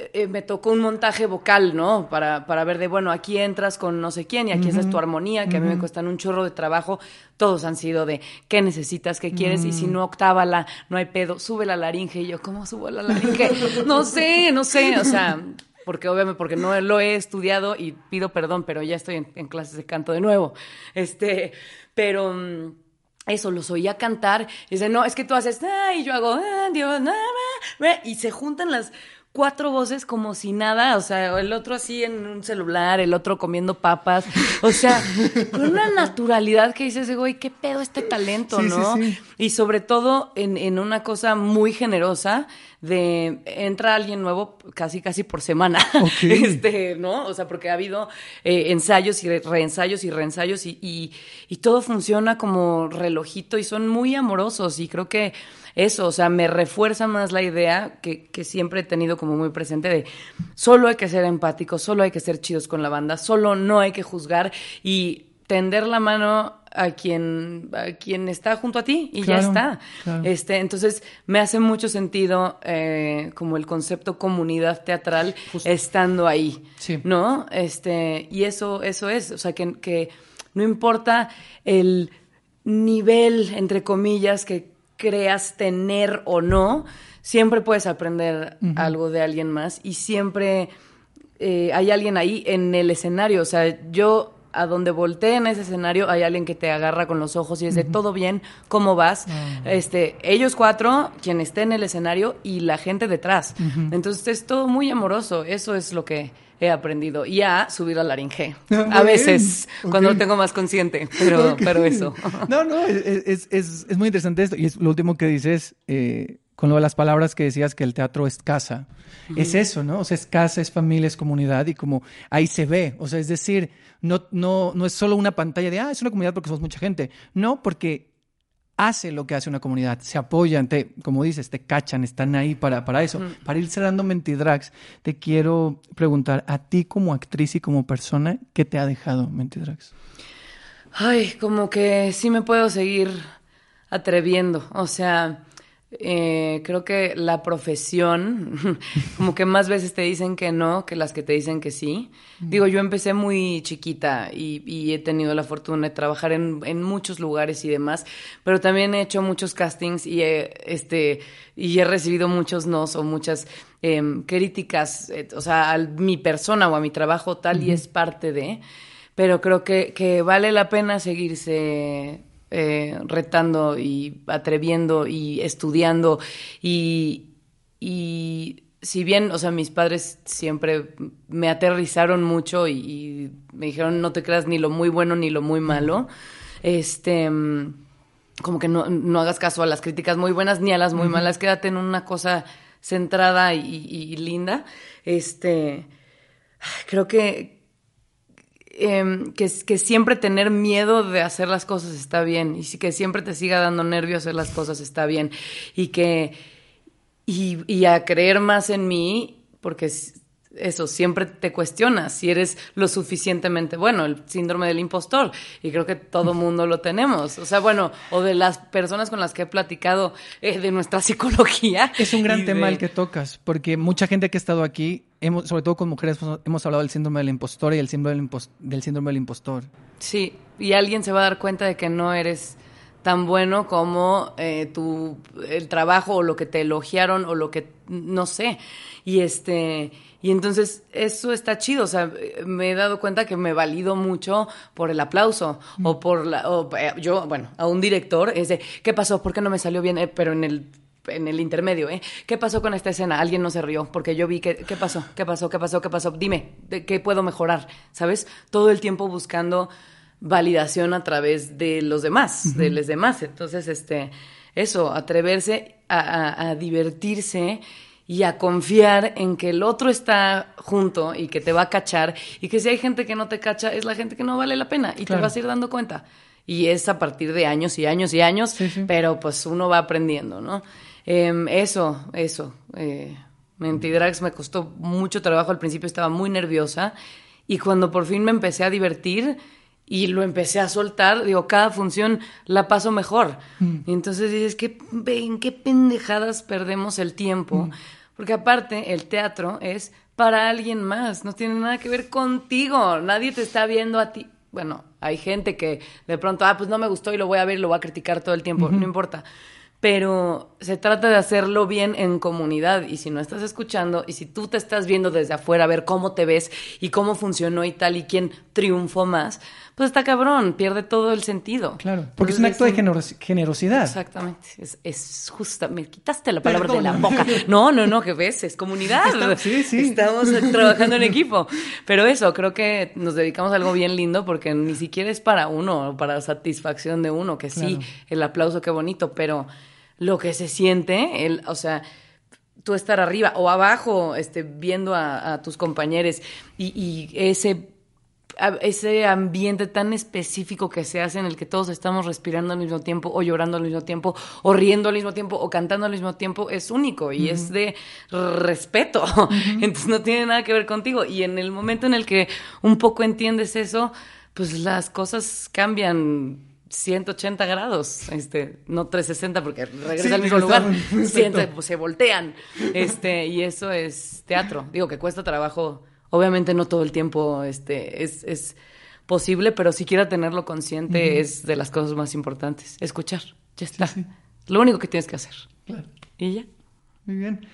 eh, me tocó un montaje vocal, ¿no? Para, para ver de, bueno, aquí entras con no sé quién y aquí esa es tu armonía, que a mí me cuestan un chorro de trabajo. Todos han sido de, ¿qué necesitas? ¿Qué quieres? Y si mm. no, octávala, no hay pedo, sube la laringe. Y yo, ¿cómo subo la laringe? no sé, no sé, o sea, porque obviamente, porque no lo he estudiado y pido perdón, pero ya estoy en, clases de canto de nuevo. Este, pero mm, eso, los oía cantar, y dice, no, es que tú haces, ah, y yo hago, ah, Dios, y se juntan las cuatro voces como si nada, o sea, el otro así en un celular, el otro comiendo papas, o sea, con una naturalidad que dices, güey, qué pedo este talento, ¿no? Y sobre todo en, en una cosa muy generosa de entra alguien nuevo casi casi por semana, este, ¿no? O sea, porque ha habido eh, ensayos y reensayos y reensayos y, y, y todo funciona como relojito y son muy amorosos y creo que eso, o sea, me refuerza más la idea que, que, siempre he tenido como muy presente de solo hay que ser empáticos, solo hay que ser chidos con la banda, solo no hay que juzgar y tender la mano a quien, a quien está junto a ti y ya está. Este, entonces me hace mucho sentido eh, como el concepto comunidad teatral estando ahí, ¿no? Este, y eso, eso es, o sea, que, que no importa el nivel, entre comillas, que creas tener o no, siempre puedes aprender algo de alguien más y siempre eh, hay alguien ahí en el escenario. O sea, yo a donde voltee en ese escenario hay alguien que te agarra con los ojos y dice, todo bien, ¿cómo vas? Ah. Este, ellos cuatro, quien esté en el escenario y la gente detrás. Entonces es todo muy amoroso. Eso es lo que he aprendido. Y a subir a laringe. Ah, a veces, cuando lo tengo más consciente, pero, pero eso. No, no, es, es, es, muy interesante esto. Y es lo último que dices, eh, con lo de las palabras que decías que el teatro es casa. Es eso, ¿no? O sea, es casa, es familia, es comunidad y como ahí se ve. O sea, es decir, no, no, no es solo una pantalla de, ah, es una comunidad porque somos mucha gente. No, porque hace lo que hace una comunidad, se apoyan, te, como dices, te cachan, están ahí para, para eso. Para ir cerrando Mentidrags, te quiero preguntar a ti como actriz y como persona, ¿qué te ha dejado Mentidrags? Ay, como que sí me puedo seguir atreviendo, o sea, eh, creo que la profesión, como que más veces te dicen que no que las que te dicen que sí. Digo, yo empecé muy chiquita y, he tenido la fortuna de trabajar en, muchos lugares y demás, pero también he hecho muchos castings y he, este, y he recibido muchos nos o muchas em, críticas, eh, o sea, a mi persona o a mi trabajo tal y es parte de, pero creo que, que vale la pena seguirse eh, retando y atreviendo y estudiando. Y, y si bien, o sea, mis padres siempre me aterrizaron mucho y, me dijeron no te creas ni lo muy bueno ni lo muy malo, este, como que no, no hagas caso a las críticas muy buenas ni a las muy malas, quédate en una cosa centrada y, linda, este, creo que, em, que, que, siempre tener miedo de hacer las cosas está bien y que siempre te siga dando nervio hacer las cosas está bien y que y, y a creer más en mí porque eso, siempre te cuestionas si eres lo suficientemente bueno, el síndrome del impostor. Y creo que todo mundo lo tenemos. O sea, bueno, o de las personas con las que he platicado eh, de nuestra psicología. Es un gran tema el que tocas, porque mucha gente que ha estado aquí, hemos, sobre todo con mujeres, hemos hablado del síndrome del impostor y el síndrome del, del síndrome del impostor. Sí, y alguien se va a dar cuenta de que no eres tan bueno como eh, tu, el trabajo o lo que te elogiaron o lo que, no sé. Y este, y entonces eso está chido, o sea, me he dado cuenta que me valido mucho por el aplauso o por la, o, eh, yo, bueno, a un director es de, ¿qué pasó? ¿Por qué no me salió bien? Eh, pero en el en el intermedio, ¿eh? ¿Qué pasó con esta escena? Alguien no se rió porque yo vi que, ¿qué pasó? ¿Qué pasó? ¿Qué pasó? ¿Qué pasó? Dime, ¿de ¿qué puedo mejorar? ¿Sabes? Todo el tiempo buscando validación a través de los demás, de los demás. Entonces, este, eso, atreverse a divertirse y a confiar en que el otro está junto y que te va a cachar y que si hay gente que no te cacha es la gente que no vale la pena y te vas a ir dando cuenta. Y es a partir de años y años y años, pero pues uno va aprendiendo, ¿no? Em, eso, eso. Eh, Mentidrags me costó mucho trabajo, al principio estaba muy nerviosa y cuando por fin me empecé a divertir, y lo empecé a soltar, digo, cada función la paso mejor. Mm. Y entonces dices, ¿qué, ¿en qué pendejadas perdemos el tiempo? Mm. Porque aparte, el teatro es para alguien más, no tiene nada que ver contigo, nadie te está viendo a ti. Bueno, hay gente que de pronto, ah, pues no me gustó y lo voy a ver y lo voy a criticar todo el tiempo, no importa. Pero se trata de hacerlo bien en comunidad y si no estás escuchando y si tú te estás viendo desde afuera a ver cómo te ves y cómo funcionó y tal y quién triunfó más, pues está cabrón, pierde todo el sentido. Claro, porque es un acto de generosidad. Exactamente, es, es justa, me quitaste la palabra de la boca. No, no, no, que ves, es comunidad. sí, sí. Estamos trabajando en equipo. Pero eso, creo que nos dedicamos a algo bien lindo porque ni siquiera es para uno, para satisfacción de uno, que sí, el aplauso, qué bonito, pero lo que se siente, el, o sea, tú estar arriba o abajo, este, viendo a, tus compañeros y, y ese ese ambiente tan específico que se hace en el que todos estamos respirando al mismo tiempo o llorando al mismo tiempo o riendo al mismo tiempo o cantando al mismo tiempo es único y es de respeto. Entonces no tiene nada que ver contigo. Y en el momento en el que un poco entiendes eso, pues las cosas cambian 180 grados, este, no 360 porque regresa al mismo lugar, pues, se voltean, este, y eso es teatro. Digo que cuesta trabajo Obviamente no todo el tiempo este, es, es posible, pero siquiera tenerlo consciente es de las cosas más importantes. Escuchar, ya está. Lo único que tienes que hacer. Claro. Y ya. Muy bien.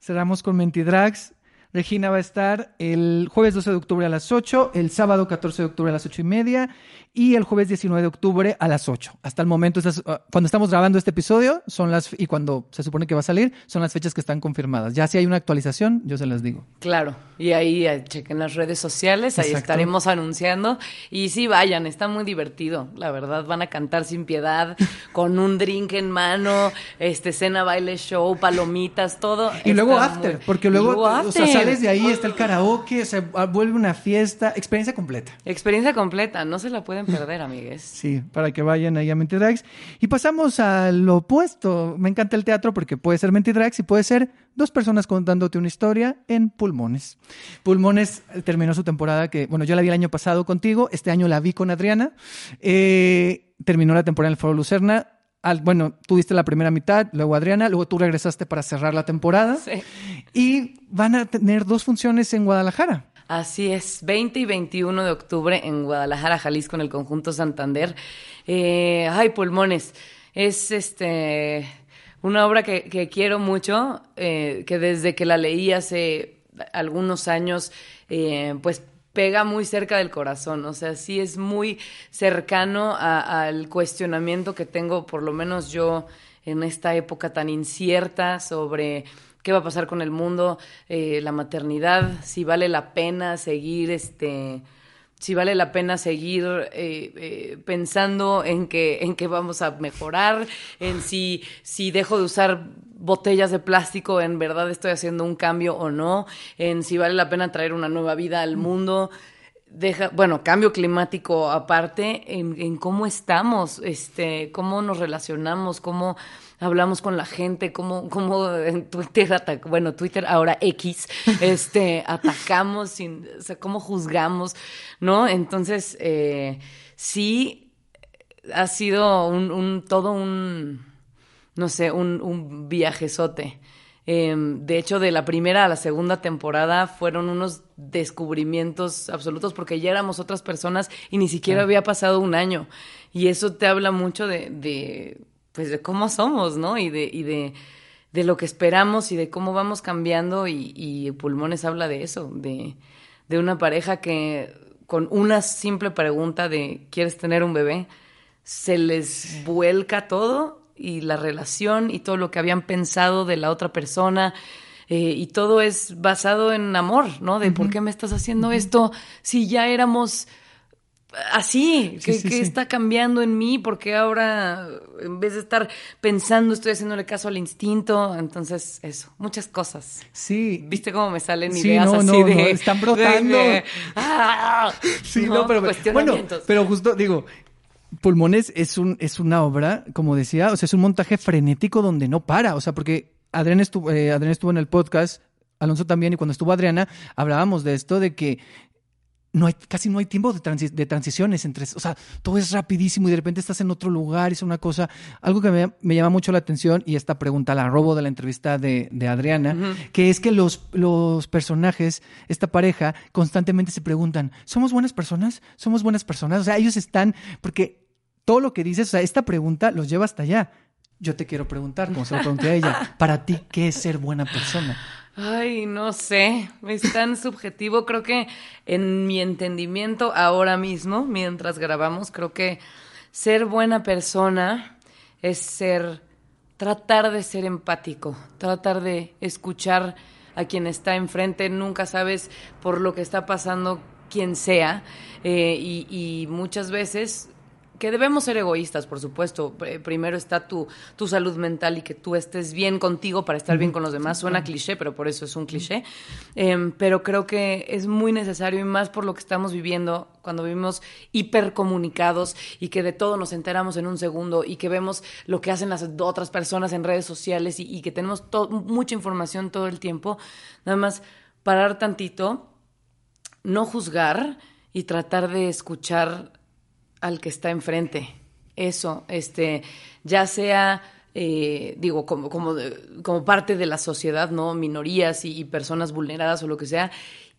Cerramos con Mentidrags. Regina va a estar el jueves 12 de octubre a las 8, el sábado 14 de octubre a las 8 y media y el jueves 19 de octubre a las 8. Hasta el momento, ah, cuando estamos grabando este episodio son las y cuando se supone que va a salir, son las fechas que están confirmadas. Ya si hay una actualización, yo se las digo. Claro, y ahí eh, chequen las redes sociales, ahí estaremos anunciando. Y sí, vayan, está muy divertido, la verdad. Van a cantar sin piedad, con un drink en mano, este, cena, baile, show, palomitas, todo. Y luego after, porque luego, o sea, sales de ahí, está el karaoke, se vuelve una fiesta, experiencia completa. Experiencia completa, no se la pueden perder, amigues. Sí, para que vayan ahí a Mentidrags. Y pasamos a lo opuesto. Me encanta el teatro porque puede ser Mentidrags y puede ser dos personas contándote una historia en Pulmones. Pulmones terminó su temporada que, bueno, yo la vi el año pasado contigo, este año la vi con Adriana. Eh, terminó la temporada en el Foro Lucerna. Al, bueno, tú diste la primera mitad, luego Adriana, luego tú regresaste para cerrar la temporada. Sí. Y van a tener dos funciones en Guadalajara. Así es, 20 y 21 de octubre en Guadalajara, Jalisco, en el conjunto Santander. Eh, ay, pulmones. Es este una obra que, quiero mucho, eh, que desde que la leí hace algunos años, eh, pues pega muy cerca del corazón, o sea, sí es muy cercano al cuestionamiento que tengo, por lo menos yo, en esta época tan incierta sobre qué va a pasar con el mundo, eh, la maternidad, si vale la pena seguir este si vale la pena seguir eh, eh, pensando en que, en que vamos a mejorar, en si, si dejo de usar botellas de plástico, en verdad estoy haciendo un cambio o no, en si vale la pena traer una nueva vida al mundo. Deja, bueno, cambio climático aparte, en, en cómo estamos, este, cómo nos relacionamos, cómo hablamos con la gente, cómo, cómo en Twitter, bueno, Twitter ahora X, este, atacamos, sin, o sea, cómo juzgamos, ¿no? Entonces, eh, sí, ha sido un, un, todo un, no sé, un, un viajezote. Eh, de hecho, de la primera a la segunda temporada fueron unos descubrimientos absolutos porque ya éramos otras personas y ni siquiera había pasado un año. Y eso te habla mucho de, de pues de cómo somos, ¿no? Y de, y de, de lo que esperamos y de cómo vamos cambiando y, y Pulmones habla de eso, de, de una pareja que con una simple pregunta de ¿quieres tener un bebé? se les vuelca todo y la relación y todo lo que habían pensado de la otra persona. Eh, y todo es basado en amor, ¿no? De por qué me estás haciendo esto si ya éramos así, Sí, que, sí, que sí. está cambiando en mí, porque ahora en vez de estar pensando estoy haciéndole caso al instinto, entonces eso, muchas cosas. Sí. ¿Viste cómo me salen ideas no, así no, de... no, están brotando. de- de- ¡Ah! Sí, no, pero bueno, pero justo digo, Pulmones es un es una obra, como decía, o sea, es un montaje frenético donde no para, o sea, porque Adrián estuvo eh, Adrián estuvo en el podcast, Alonso también y cuando estuvo Adriana hablábamos de esto de que no hay, casi no hay tiempo de, transi- de transiciones entre, o sea, todo es rapidísimo y de repente estás en otro lugar, es una cosa, algo que me, me llama mucho la atención y esta pregunta la robo de la entrevista de, de Adriana, que es que los, los personajes, esta pareja, constantemente se preguntan, ¿somos buenas personas? ¿Somos buenas personas? O sea, ellos están, porque todo lo que dices, o sea, esta pregunta los lleva hasta allá. Yo te quiero preguntar, como se lo pregunté a ella, para ti, ¿qué es ser buena persona? Ay, no sé, es tan subjetivo. Creo que en mi entendimiento ahora mismo, mientras grabamos, creo que ser buena persona es ser, tratar de ser empático, tratar de escuchar a quien está enfrente. Nunca sabes por lo que está pasando quien sea eh, y, y muchas veces que debemos ser egoístas, por supuesto. Pr- Primero está tu, tu salud mental y que tú estés bien contigo para estar bien con los demás. Suena cliché, pero por eso es un cliché. Em, pero creo que es muy necesario y más por lo que estamos viviendo cuando vivimos hipercomunicados y que de todo nos enteramos en un segundo y que vemos lo que hacen las otras personas en redes sociales y, y que tenemos mucha información todo el tiempo. Nada más parar tantito, no juzgar y tratar de escuchar al que está enfrente. Eso, este, ya sea, eh, digo, como, como, como parte de la sociedad, ¿no? Minorías y, y personas vulneradas o lo que sea,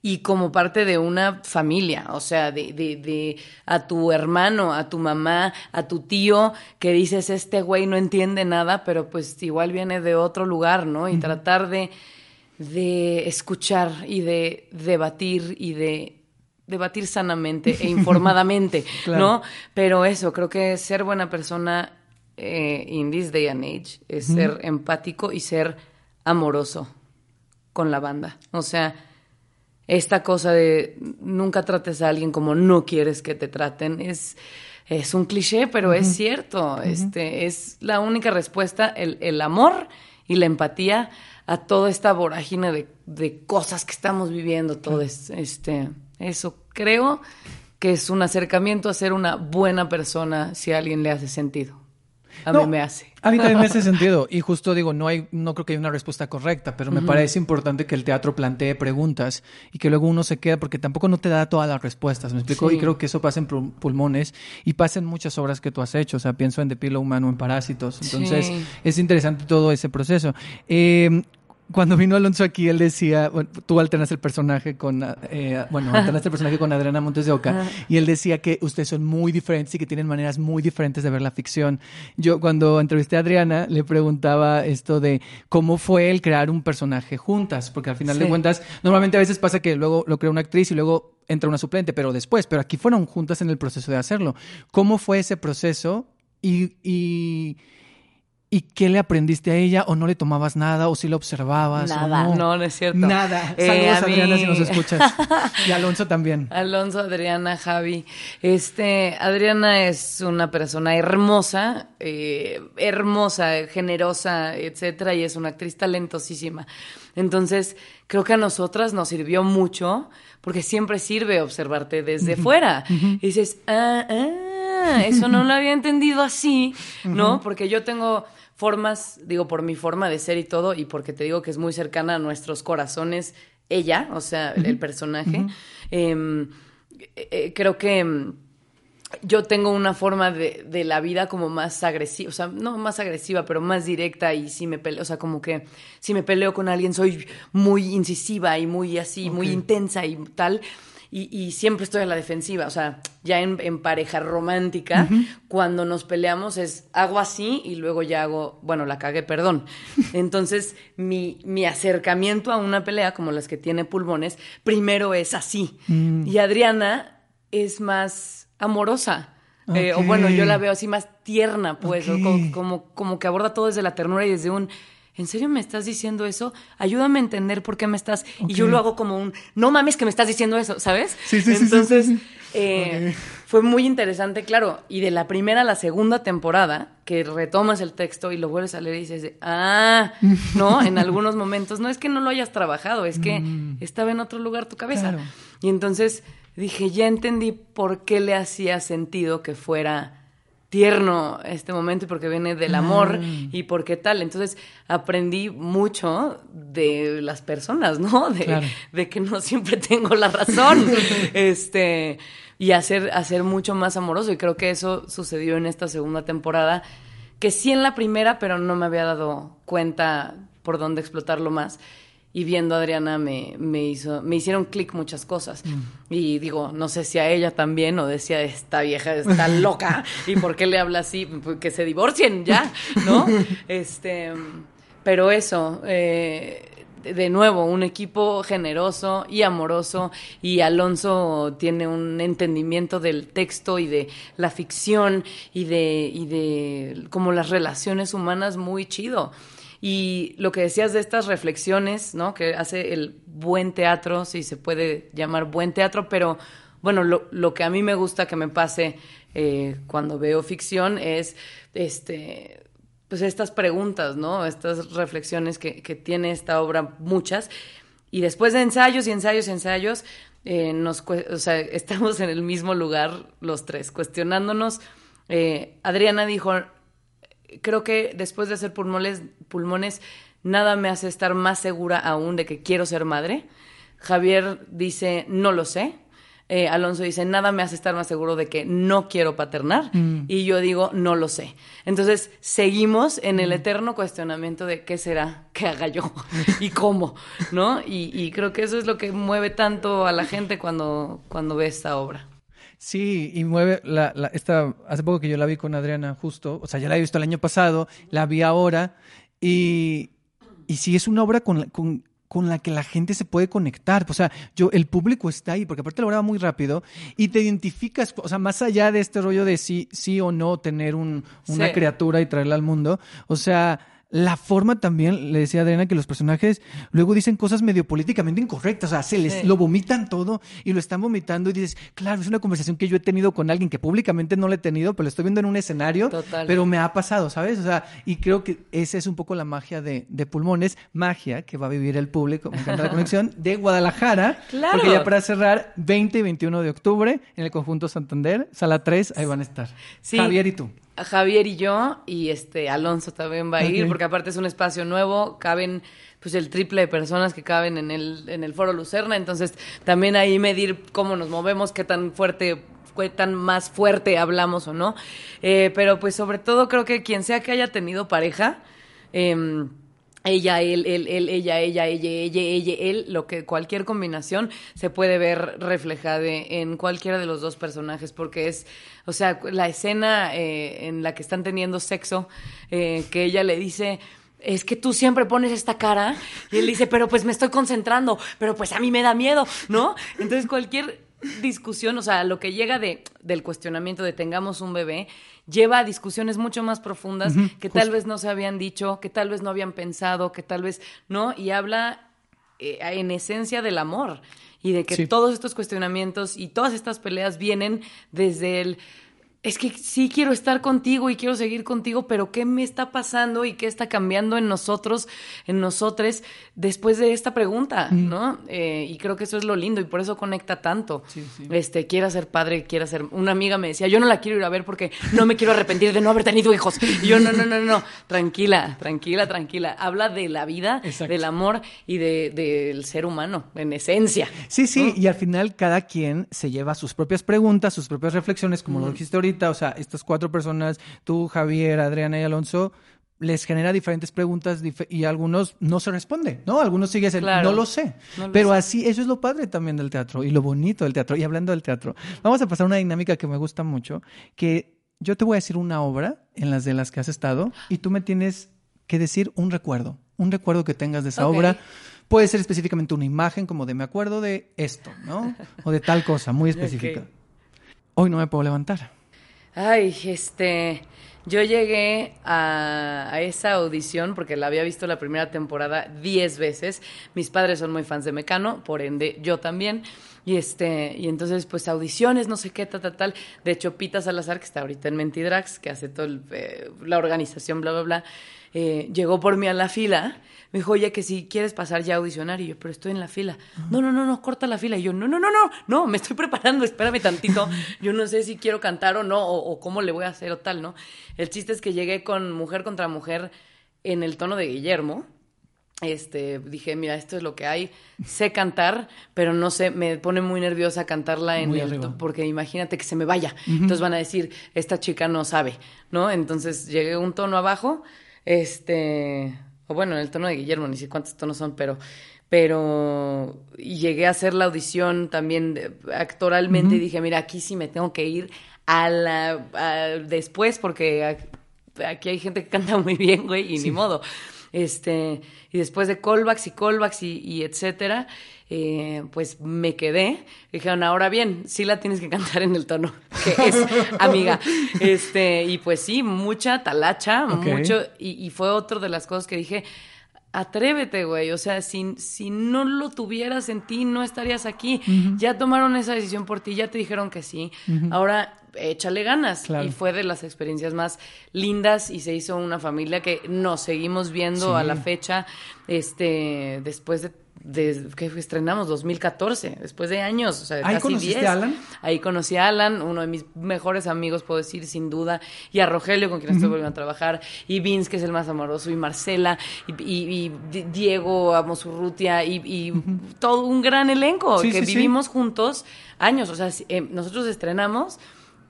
y como parte de una familia, o sea, de, de, de a tu hermano, a tu mamá, a tu tío, que dices, este güey no entiende nada, pero pues igual viene de otro lugar, ¿no? Y tratar de, de escuchar y de debatir y de debatir sanamente e informadamente, Claro. ¿no? Pero eso, creo que ser buena persona eh, in this day and age es ser empático y ser amoroso con la banda. O sea, esta cosa de nunca trates a alguien como no quieres que te traten es, es un cliché, pero es cierto. Este, es la única respuesta, el, el amor y la empatía a toda esta vorágine de, de cosas que estamos viviendo. Todo es, este, eso creo que es un acercamiento a ser una buena persona si a alguien le hace sentido. A No, mí me hace. A mí también me hace sentido. Y justo digo, no hay, no creo que haya una respuesta correcta, pero me parece importante que el teatro plantee preguntas y que luego uno se queda, porque tampoco no te da todas las respuestas, ¿me explico? Sí. Y creo que eso pasa en Pul- pulmones y pasa en muchas obras que tú has hecho. O sea, pienso en The Pillow Man o en Parásitos. Entonces, Sí. es interesante todo ese proceso. Eh, cuando vino Alonso aquí, él decía, bueno, tú alternaste el personaje con, eh, bueno, alternaste el personaje con Adriana Montes de Oca, y él decía que ustedes son muy diferentes y que tienen maneras muy diferentes de ver la ficción. Yo cuando entrevisté a Adriana le preguntaba esto de cómo fue el crear un personaje juntas, porque al final de Sí. cuentas, normalmente a veces pasa que luego lo crea una actriz y luego entra una suplente, pero después, pero aquí fueron juntas en el proceso de hacerlo. ¿Cómo fue ese proceso? Y, y, ¿Y qué le aprendiste a ella? ¿O no le tomabas nada? ¿O si la observabas? Nada, no? no, no es cierto. Nada. Eh, Saludos, a mí- Adriana, si nos escuchas. Y Alonso también. Alonso, Adriana, Javi. Este, Adriana es una persona hermosa, eh, hermosa, generosa, etcétera, y es una actriz talentosísima. Entonces, creo que a nosotras nos sirvió mucho, porque siempre sirve observarte desde fuera. Y dices, ah, ah, eso no lo había entendido así, ¿no? Porque yo tengo formas, digo, por mi forma de ser y todo, y porque te digo que es muy cercana a nuestros corazones, ella, o sea, el personaje. Em, eh, eh, creo que em, yo tengo una forma de, de la vida como más agresiva, o sea, no más agresiva, pero más directa y si me peleo, o sea, como que si me peleo con alguien soy muy incisiva y muy así, muy intensa y tal. Y, y siempre estoy a la defensiva, o sea, ya en, en pareja romántica, cuando nos peleamos es hago así y luego ya hago, bueno, la cagué, perdón. Entonces, mi, mi acercamiento a una pelea, como las que tiene pulmones, primero es así. Y Adriana es más amorosa. Eh, o bueno, yo la veo así más tierna, pues, o como, como que aborda todo desde la ternura y desde un, ¿en serio me estás diciendo eso? Ayúdame a entender por qué me estás... Y yo lo hago como un, no mames que me estás diciendo eso, ¿sabes? Sí, sí, Entonces, sí, sí. eh, fue muy interesante, claro. Y de la primera a la segunda temporada, que retomas el texto y lo vuelves a leer y dices, ah, no, en algunos momentos, no es que no lo hayas trabajado, es que estaba en otro lugar tu cabeza. Mm. Claro. Y entonces dije, ya entendí por qué le hacía sentido que fuera tierno este momento y porque viene del amor y por qué tal. Entonces aprendí mucho de las personas, ¿no? De, Claro. de que no siempre tengo la razón. este, y hacer, hacer mucho más amoroso. Y creo que eso sucedió en esta segunda temporada, que sí en la primera, pero no me había dado cuenta por dónde explotarlo más. Y viendo a Adriana me, me hizo, me hicieron clic muchas cosas. Y digo, no sé si a ella también, o decía, esta vieja está loca, y por qué le habla así, Pues que se divorcien ya, ¿no? Este, pero eso, eh, de- de nuevo, un equipo generoso y amoroso, y Alonso tiene un entendimiento del texto y de la ficción y de, y de como las relaciones humanas muy chido. Y lo que decías de estas reflexiones, ¿no? Que hace el buen teatro, si se puede llamar buen teatro, pero bueno, lo, lo que a mí me gusta que me pase eh, cuando veo ficción es este pues estas preguntas, ¿no? Estas reflexiones que, que tiene esta obra, muchas. Y después de ensayos y ensayos y ensayos, eh, nos, o sea, estamos en el mismo lugar los tres, cuestionándonos. Eh, Adriana dijo, creo que después de hacer pulmones, pulmones, nada me hace estar más segura aún de que quiero ser madre. Javier dice, no lo sé. Eh, Alonso dice, nada me hace estar más seguro de que no quiero paternar. Y yo digo, no lo sé. Entonces, seguimos en el eterno cuestionamiento de qué será que haga yo y cómo, ¿no? Y, y creo que eso es lo que mueve tanto a la gente cuando, cuando ve esta obra. Sí, y mueve la, la- esta, hace poco que yo la vi con Adriana justo, o sea, ya la he visto el año pasado, la vi ahora, y, y sí es una obra con, la- con, con la que la gente se puede conectar. O sea, yo, el público está ahí, porque aparte la obra va muy rápido, y te identificas, o sea, más allá de este rollo de sí, sí o no tener un, una Sí. criatura y traerla al mundo, o sea, la forma también, le decía Adriana, que los personajes luego dicen cosas medio políticamente incorrectas, o sea, se les Sí. lo vomitan todo y lo están vomitando y dices, claro, es una conversación que yo he tenido con alguien que públicamente no la he tenido, pero lo estoy viendo en un escenario, Total. pero me ha pasado, ¿sabes? O sea, y creo que esa es un poco la magia de, de Pulmones, magia que va a vivir el público, me encanta la conexión, de Guadalajara, Claro. porque ya para cerrar, 20 y 21 de octubre, en el Conjunto Santander, sala 3, ahí van a estar. Sí. Javier y tú. Javier y yo, y este Alonso también va a ir, porque aparte es un espacio nuevo, caben pues el triple de personas que caben en el, en el foro Lucerna, entonces también ahí medir cómo nos movemos, qué tan fuerte, qué tan más fuerte hablamos o no. Eh, pero pues sobre todo creo que quien sea que haya tenido pareja, em, ella, él, él, él, ella, ella, ella, ella, ella, él, lo que cualquier combinación se puede ver reflejada en cualquiera de los dos personajes, porque es, o sea, la escena eh, en la que están teniendo sexo, eh, que ella le dice, es que tú siempre pones esta cara, y él dice, pero pues me estoy concentrando, pero pues a mí me da miedo, ¿no? Entonces cualquier discusión, o sea, lo que llega de, del cuestionamiento de tengamos un bebé, lleva a discusiones mucho más profundas que tal vez no se habían dicho, que tal vez no habían pensado, que tal vez no, y habla eh, en esencia del amor y de que Sí. todos estos cuestionamientos y todas estas peleas vienen desde el es que sí quiero estar contigo y quiero seguir contigo, pero ¿qué me está pasando y qué está cambiando en nosotros, en nosotres, después de esta pregunta, ¿no? Eh, y creo que eso es lo lindo y por eso conecta tanto. Sí, sí. Este, quiera ser padre, quiera ser... Una amiga me decía, yo no la quiero ir a ver porque no me quiero arrepentir de no haber tenido hijos. Y yo, no, no, no, no, tranquila, tranquila, tranquila. Habla de la vida, Exacto. del amor y de- del ser humano, en esencia. Sí, sí, y al final cada quien se lleva sus propias preguntas, sus propias reflexiones, como lo dijiste ahorita, o sea, estas cuatro personas, tú, Javier, Adriana y Alonso, les genera diferentes preguntas dif- y algunos no se responde, ¿no? Algunos siguen el Claro. no lo sé. No lo Pero sé. así, eso es lo padre también del teatro y lo bonito del teatro. Y hablando del teatro, vamos a pasar a una dinámica que me gusta mucho, que yo te voy a decir una obra en las de las que has estado y tú me tienes que decir un recuerdo, un recuerdo que tengas de esa obra. Puede ser específicamente una imagen como de me acuerdo de esto, ¿no? O de tal cosa, muy específica. Hoy no me puedo levantar. Ay, este, yo llegué a, esa audición porque la había visto la primera temporada diez veces. Mis padres son muy fans de Mecano, por ende yo también. Y este, y entonces pues audiciones, no sé qué, tal, tal, tal. De hecho, Pita Salazar, que está ahorita en Mentidrax, que hace toda la organización, bla, bla, bla, eh, llegó por mí a la fila. Me dijo, oye, que si quieres pasar ya a audicionar. Y yo, pero estoy en la fila. No, no, no, no, corta la fila. Y yo, no, no, no, no, no, me estoy preparando, espérame tantito. Yo no sé si quiero cantar o no, o, o cómo le voy a hacer o tal, ¿no? El chiste es que llegué con Mujer contra Mujer en el tono de Guillermo. Este, dije, mira, esto es lo que hay. Sé cantar, pero no sé, me pone muy nerviosa cantarla en Muy el arriba. porque imagínate que se me vaya. Entonces van a decir, esta chica no sabe, ¿no? Entonces llegué un tono abajo, este, o bueno, en el tono de Guillermo, ni sé cuántos tonos son, pero, pero, y llegué a hacer la audición también de- actoralmente y dije, mira, aquí sí me tengo que ir a la, a- después porque aquí hay gente que canta muy bien, güey, y ni modo. Este, y después de callbacks y callbacks y, y etcétera, eh, pues me quedé. Dijeron, ahora bien, sí la tienes que cantar en el tono que es, amiga. Este, y pues sí, mucha talacha, mucho, y, y fue otra de las cosas que dije, atrévete, güey. O sea, si, si no lo tuvieras en ti, no estarías aquí. Ya tomaron esa decisión por ti, ya te dijeron que sí. Ahora échale ganas. Claro. Y fue de las experiencias más lindas y se hizo una familia que nos seguimos viendo Sí. a la fecha, este, después de, de que estrenamos 2014, después de años, o sea, ¿Ahí casi conociste 10. a Alan? Ahí conocí a Alan, uno de mis mejores amigos, puedo decir, sin duda, y a Rogelio, con quien estoy volviendo a trabajar, y Vince, que es el más amoroso, y Marcela, y, y- y Di- Diego Amosurrutia, y, y todo un gran elenco Sí, que sí, sí. vivimos juntos años. O sea, eh, nosotros estrenamos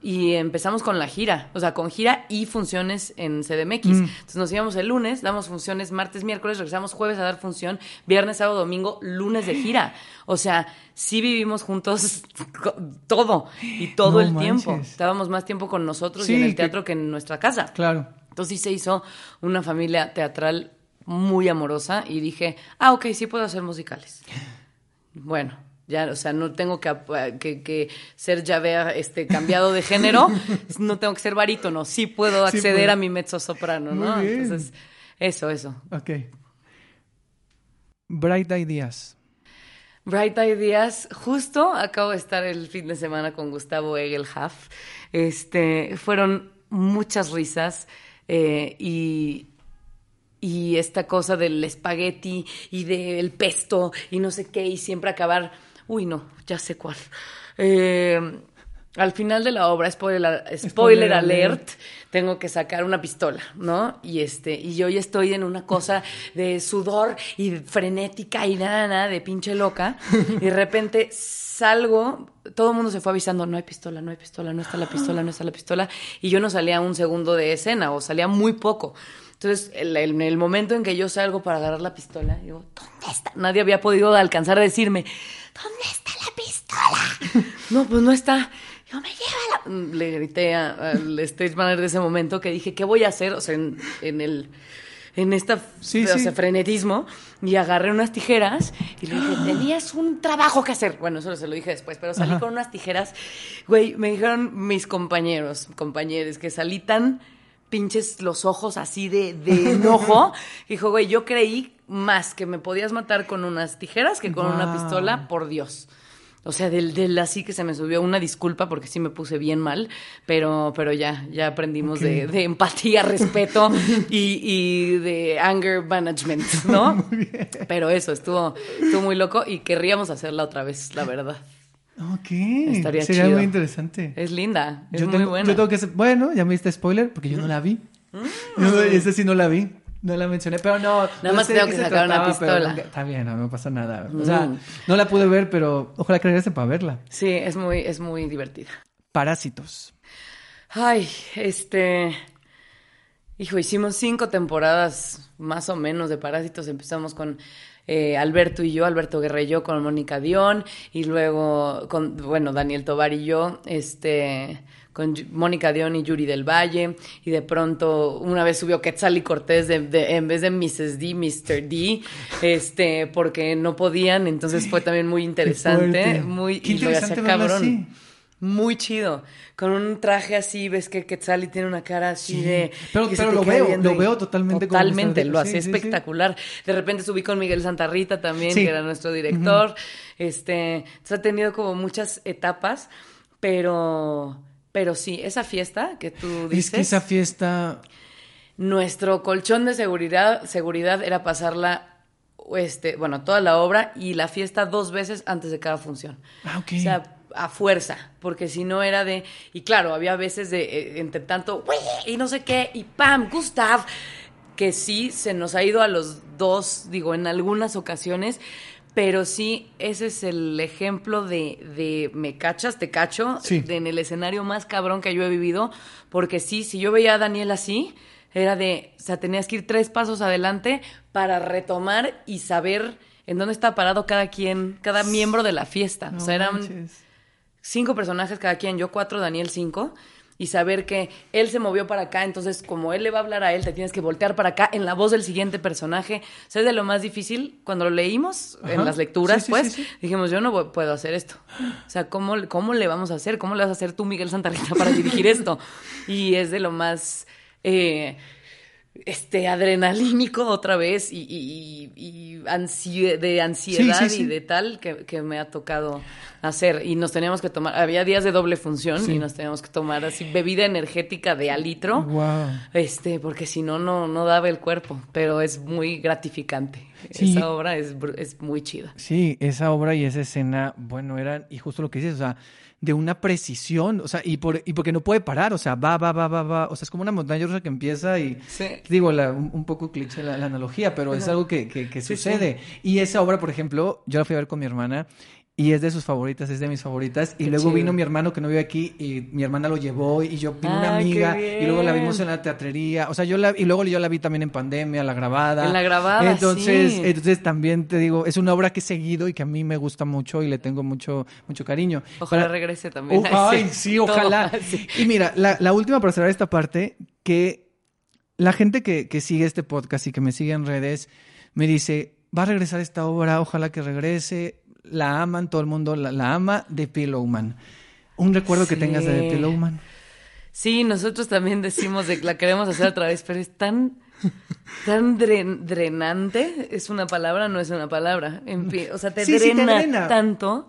y empezamos con la gira, o sea, con gira y funciones en CDMX. Mm. Entonces nos íbamos el lunes, damos funciones martes, miércoles, regresamos jueves a dar función, viernes, sábado, domingo, lunes de gira. O sea, sí vivimos juntos todo y todo No el tiempo. Estábamos más tiempo con nosotros Sí, y en el que- teatro que en nuestra casa. Claro. Entonces sí se hizo una familia teatral muy amorosa y dije, ah, ok, sí puedo hacer musicales. Bueno, ya, o sea, no tengo que, ap- que, que ser ya vea este cambiado de género, no tengo que ser barítono, sí puedo Sí acceder a mi mezzo soprano, ¿no? Muy bien. Entonces, eso, eso. Ok. Bright Ideas. Bright Ideas, justo acabo de estar el fin de semana con Gustavo Egelhaf. Este, fueron muchas risas eh, y, y esta cosa del espagueti y del pesto y no sé qué y siempre acabar, uy no, ya sé cuál. Eh, al final de la obra, spoiler, spoiler, Spoiler alert, alert. tengo que sacar una pistola, ¿no? Y este, y yo ya estoy en una cosa de sudor y frenética y nada, nada, de pinche loca. Y de repente salgo, todo el mundo se fue avisando, no hay pistola, no hay pistola, no está la pistola, no está la pistola. Y yo no salía un segundo de escena, o salía muy poco. Entonces, el- el- en el momento en que yo salgo para agarrar la pistola, digo, ¿dónde está? Nadie había podido alcanzar a decirme, ¿dónde está la pistola? no, pues no está. Yo me lleva la... Mm, Le grité a- al stage manager de ese momento que dije, ¿qué voy a hacer? O sea, en, en el... en esta Sí, o sí. sea, frenetismo y agarré unas tijeras y le dije, tenías un trabajo que hacer. Bueno, eso se lo dije después, pero salí Ajá. con unas tijeras. Güey, me dijeron mis compañeros, compañeros, que salí tan pinches los ojos así de, de enojo. Dijo, güey, yo creí más que me podías matar con unas tijeras que con una pistola, por Dios. O sea, del, del así que se me subió una disculpa porque sí me puse bien mal, pero, pero ya, ya aprendimos de, de empatía, respeto y, y de anger management, ¿no? Pero eso, estuvo, estuvo muy loco y querríamos hacerla otra vez, la verdad. Ok. Estaría Sería chido. muy interesante. Es linda, es yo muy tengo, buena. Yo tengo que hacer- bueno, ya me diste spoiler porque yo no la vi. No, esa sí no la vi. No la mencioné, pero no. Nada no más sé tengo que sacar una trataba, pistola. está bien, no me pasa nada. O sea, Mm. no la pude ver, pero ojalá que regrese para verla. Sí, es muy, es muy divertida. Parásitos. Ay, este. Hijo, hicimos cinco temporadas más o menos de Parásitos. Empezamos con eh, Alberto y yo, Alberto Guerra y yo, con Mónica Dion, y luego con, bueno, Daniel Tobar y yo, este, con Mónica Dion y Yuri del Valle, y de pronto una vez subió Quetzal y Cortés de, de- en vez de Mrs. D, Mr. D, este, porque no podían, entonces fue también muy interesante, muy, Qué y lo interesante cabrón. así. Muy chido. Con un traje así, ves que Quetzali tiene una cara así Sí. de. Pero- pero lo veo, lo veo totalmente como Totalmente, lo Sí, hacía sí, sí. espectacular. De repente subí con Miguel Santarrita también, que era nuestro director. Este. Entonces ha tenido como muchas etapas, pero. Pero sí, esa fiesta que tú dices. Es que esa fiesta. Nuestro colchón de seguridad, seguridad era pasarla, este, bueno, toda la obra y la fiesta dos veces antes de cada función. Ah, ok. O sea, a fuerza, porque si no era de, y claro, había veces de, eh, entre tanto, y no sé qué, y pam, Gustav, que sí se nos ha ido a los dos, digo, en algunas ocasiones, pero sí, ese es el ejemplo de, de me cachas, te cacho, Sí. de en el escenario más cabrón que yo he vivido, porque sí, si yo veía a Daniel así, era de, o sea, tenías que ir tres pasos adelante para retomar y saber en dónde está parado cada quien, cada miembro de la fiesta. No o sea, eran manches. Cinco personajes cada quien, yo cuatro, Daniel cinco, y saber que él se movió para acá, entonces como él le va a hablar a él, te tienes que voltear para acá en la voz del siguiente personaje. O sea, es de lo más difícil cuando lo leímos en las lecturas, Sí, sí, pues, sí, sí. dijimos, yo no puedo hacer esto. O sea, ¿cómo, ¿cómo le vamos a hacer? ¿Cómo le vas a hacer tú, Miguel Santarrita, para dirigir esto? Y es de lo más... eh, este adrenalínico otra vez y, y- y- y ansie- de ansiedad Sí, sí, sí. y de tal que, que me ha tocado hacer. Y nos teníamos que tomar había días de doble función y nos teníamos que tomar así bebida energética de a litro. Wow. este porque si no no no daba el cuerpo pero es muy gratificante. Esa obra es, es muy chida. Sí, esa obra y esa escena, bueno, eran, y justo lo que dices, o sea, de una precisión, o sea, y, por, y porque no puede parar, o sea, va, va, va, va, va, o sea, es como una montaña rusa que empieza y, Sí. digo, la- un, un poco cliché la, la analogía, pero es algo que, que- que Sí, sucede. Y esa obra, por ejemplo, yo la fui a ver con mi hermana y es de sus favoritas, es de mis favoritas, y Qué luego chido. vino mi hermano que no vive aquí y mi hermana lo llevó y yo vino una Ah, amiga y luego la vimos en la teatrería, o sea, yo la, y luego yo la vi también en pandemia, la grabada. En la grabada, Entonces, sí. entonces también te digo, es una obra que he seguido y que a mí me gusta mucho y le tengo mucho, mucho cariño. ojalá Para- regrese también Oh, ay, sí, ojalá. Sí. Y mira, la, la última para cerrar esta parte, que la gente que, que sigue este podcast y que me sigue en redes me dice, va a regresar esta obra, ojalá que regrese, la aman, todo el mundo la, la ama, de Pillowman. Un recuerdo que tengas de The Pillowman. Sí, nosotros también decimos de que la queremos hacer otra vez, pero es tan, tan dren- drenante. ¿Es una palabra? No es una palabra. En fin, o sea, te, Sí, sí, te drena, drena. tanto.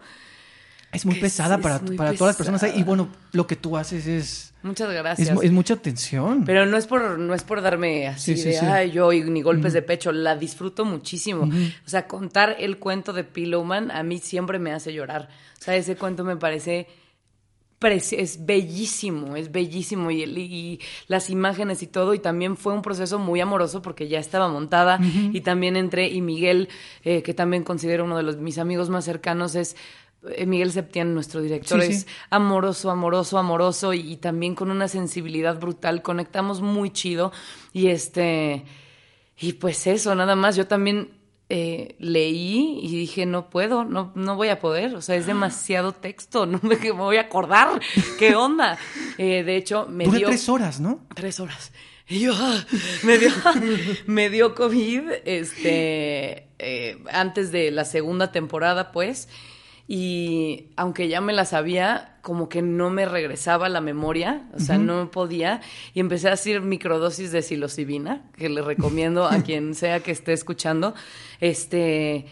Es muy pesada para, es muy para todas las personas. ahí. Y bueno, lo que tú haces es, Muchas gracias. es mucha tensión. Pero no es por, no es por darme así Sí, sí, de, sí. ay, yo, y ni golpes de pecho. La disfruto muchísimo. O sea, contar el cuento de Pillowman a mí siempre me hace llorar. O sea, ese cuento me parece es bellísimo, es bellísimo y, el- y las imágenes y todo y también fue un proceso muy amoroso porque ya estaba montada y también entré y Miguel, eh, que también considero uno de los mis amigos más cercanos es Miguel Septián, nuestro director, Sí, sí. es amoroso, amoroso, amoroso y, y también con una sensibilidad brutal, conectamos muy chido y este y pues eso, nada más, yo también eh, leí y dije, no puedo, no, no voy a poder, o sea, es demasiado texto, no me, me voy a acordar, ¿qué onda? Eh, de hecho, me Dura dio... tres horas, ¿no? Tres horas. Y yo, ah, me dio, me dio COVID, este, eh, antes de la segunda temporada, pues. Y aunque ya me la sabía, como que no me regresaba la memoria, o sea, no podía. Y empecé a hacer microdosis de psilocibina, que le recomiendo a quien sea que esté escuchando. Este.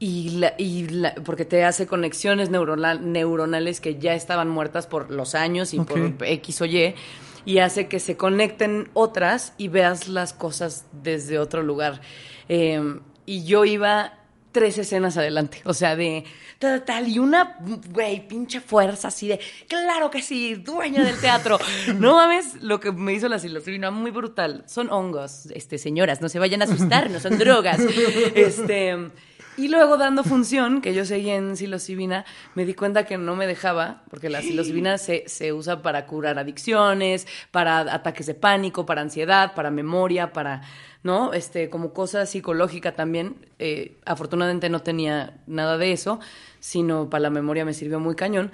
Y, la, y la, porque te hace conexiones neuronal, neuronales que ya estaban muertas por los años y por X o Y, y hace que se conecten otras y veas las cosas desde otro lugar. Eh, y yo iba tres escenas adelante, o sea, de tal, tal, y una, güey, pinche fuerza así de, claro que sí, dueña del teatro. No mames lo que me hizo la psilocibina, muy brutal. Son hongos, este, señoras, no se vayan a asustar, no son drogas. Este, y luego dando función, que yo seguía en psilocibina, me di cuenta que no me dejaba, porque la psilocibina se, se usa para curar adicciones, para ataques de pánico, para ansiedad, para memoria, para, ¿no? Este, como cosa psicológica también. Eh, afortunadamente no tenía nada de eso, sino para la memoria me sirvió muy cañón.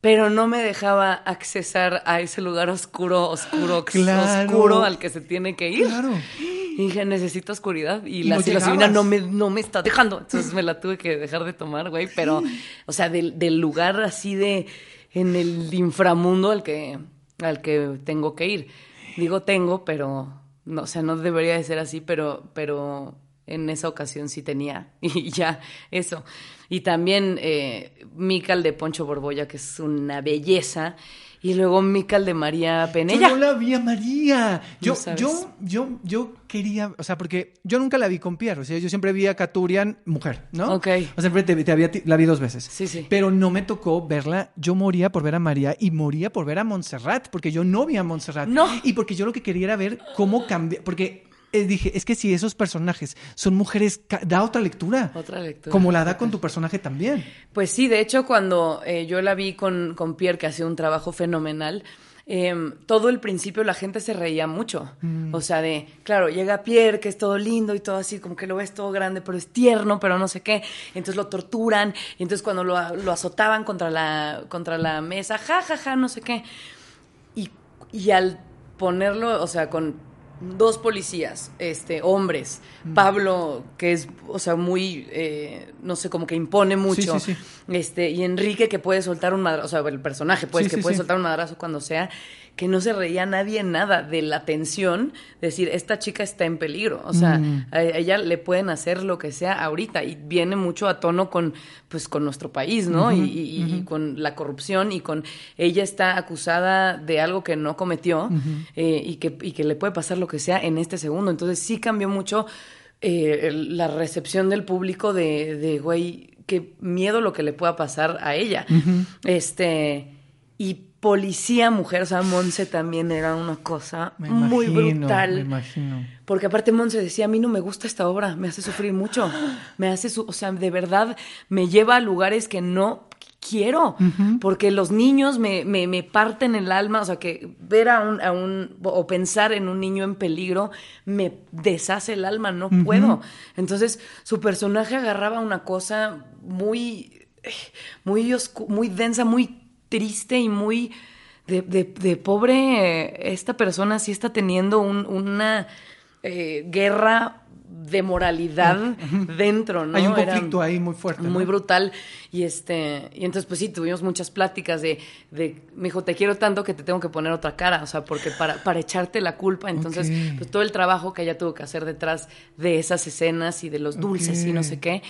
Pero no me dejaba accesar a ese lugar oscuro, oscuro, Claro. oscuro al que se tiene que ir. Claro. Y dije, necesito oscuridad. Y, la psilocibina no me, no me está dejando. Entonces me la tuve que dejar de tomar, güey. Pero, o sea, del, del lugar así de, en el inframundo al que, al que tengo que ir. Digo tengo, pero, no, o sea, no debería de ser así, pero, pero en esa ocasión sí tenía. Y ya, eso. Y también eh, Mical de Poncho Borbolla, que es una belleza. Y luego Mical de María Penella. Yo no la vi a María. Yo, No yo, yo, yo quería, o sea, porque yo nunca la vi con Pierre, o sea, yo siempre vi a Caturian mujer, ¿no? Ok. O sea, siempre te, te había, la vi dos veces. Sí, sí. Pero no me tocó verla, yo moría por ver a María y moría por ver a Montserrat, porque yo no vi a Montserrat. No. Y porque yo lo que quería era ver cómo cambia, porque dije, es que si esos personajes son mujeres, da otra lectura. Otra lectura. Como la da con tu personaje también. Pues sí, de hecho, cuando eh, yo la vi con, con Pierre, que hacía un trabajo fenomenal, eh, todo el principio la gente se reía mucho. O sea, de, claro, llega Pierre, que es todo lindo y todo así, como que lo ves todo grande, pero es tierno, pero no sé qué. Entonces lo torturan, y entonces cuando lo, lo azotaban contra la, contra la mesa, ja, ja, ja, no sé qué. Y, y al ponerlo, o sea, con dos policías, este, hombres, Mm. Pablo, que es, o sea, muy, eh, no sé, como que impone mucho, sí, sí. este, y Enrique que puede soltar un madrazo, o sea, el personaje, pues, que puede soltar un madrazo cuando sea, que no se reía nadie nada de la tensión, de decir, esta chica está en peligro, o sea, Mm. a ella le pueden hacer lo que sea ahorita, y viene mucho a tono con, pues, con nuestro país, ¿no? y, y- y con la corrupción, y con, ella está acusada de algo que no cometió, eh, y, que, y que le puede pasar lo que sea en este segundo, entonces sí cambió mucho eh, la recepción del público de, de, güey, qué miedo lo que le pueda pasar a ella. Este, y policía mujer, o sea, Monse también era una cosa Me muy imagino, brutal. Me imagino. Porque aparte Monse decía, a mí no me gusta esta obra, me hace sufrir mucho. Me hace, su o sea, de verdad, me lleva a lugares que no quiero. Porque los niños me, me, me parten el alma, o sea, que ver a un, a un, o pensar en un niño en peligro, me deshace el alma, no puedo. Entonces, su personaje agarraba una cosa muy, muy, oscu- muy densa, muy triste y muy de, de- de pobre, eh, esta persona sí está teniendo un- una eh, guerra de moralidad dentro, ¿no? Hay un Era conflicto ahí muy fuerte. ¿no? Muy brutal. Y este, y entonces, pues sí, tuvimos muchas pláticas de, de, me dijo, te quiero tanto que te tengo que poner otra cara, o sea, porque para, para echarte la culpa, entonces, pues todo el trabajo que ella tuvo que hacer detrás de esas escenas y de los dulces y no sé qué.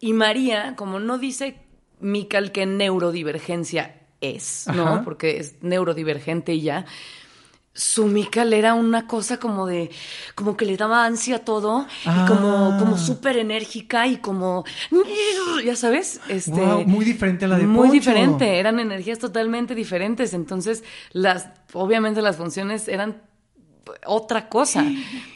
Y María, como no dice Mical qué neurodivergencia es, ¿no? Ajá. Porque es neurodivergente y ya. Su Mical era una cosa como de, como que le daba ansia todo, Ah. y como, como súper enérgica y como, ya sabes, este. Muy diferente a la de Muy Poncho. diferente, eran energías totalmente diferentes. Entonces, las, obviamente las funciones eran otra cosa.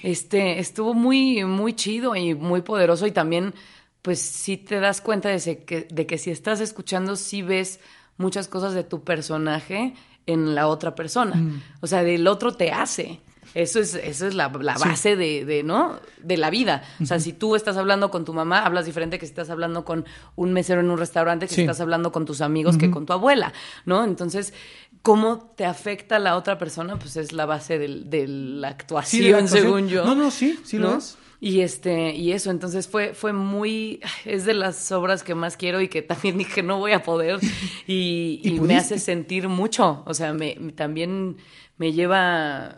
Este, estuvo muy, muy chido y muy poderoso. Y también, pues, sí te das cuenta de, que, de que si estás escuchando, sí ves muchas cosas de tu personaje en la otra persona. Mm. O sea, del otro te hace. Eso es, eso es la, la base de, de, ¿no? De la vida. O sea, si tú estás hablando con tu mamá, hablas diferente que si estás hablando con un mesero en un restaurante, que si estás hablando con tus amigos, que con tu abuela, ¿no? Entonces, cómo te afecta a la otra persona, pues es la base del- de la actuación, Sí, de la actuación. según yo. No, no, sí, sí lo es. Y este, y eso, entonces fue, fue muy, es de las obras que más quiero y que también dije no voy a poder. Y, ¿Y y me hace sentir mucho. O sea, me, también me lleva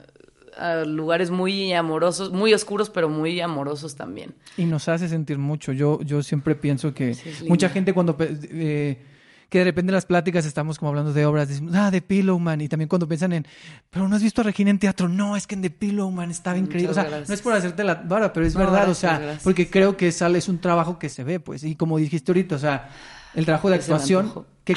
a lugares muy amorosos, muy oscuros, pero muy amorosos también. Y nos hace sentir mucho. Yo, yo siempre pienso que mucha gente cuando... eh, que de repente en las pláticas estamos como hablando de obras, decimos, ah, de Pillowman, y también cuando piensan en, pero no has visto a Regina en teatro, no, es que en The Pillowman estaba increíble, o sea, gracias. no es por hacerte la vara, pero es No, verdad, o sea, gracias. porque creo que sale, es un trabajo que se ve, pues, y como dijiste ahorita, o sea, el trabajo de actuación que,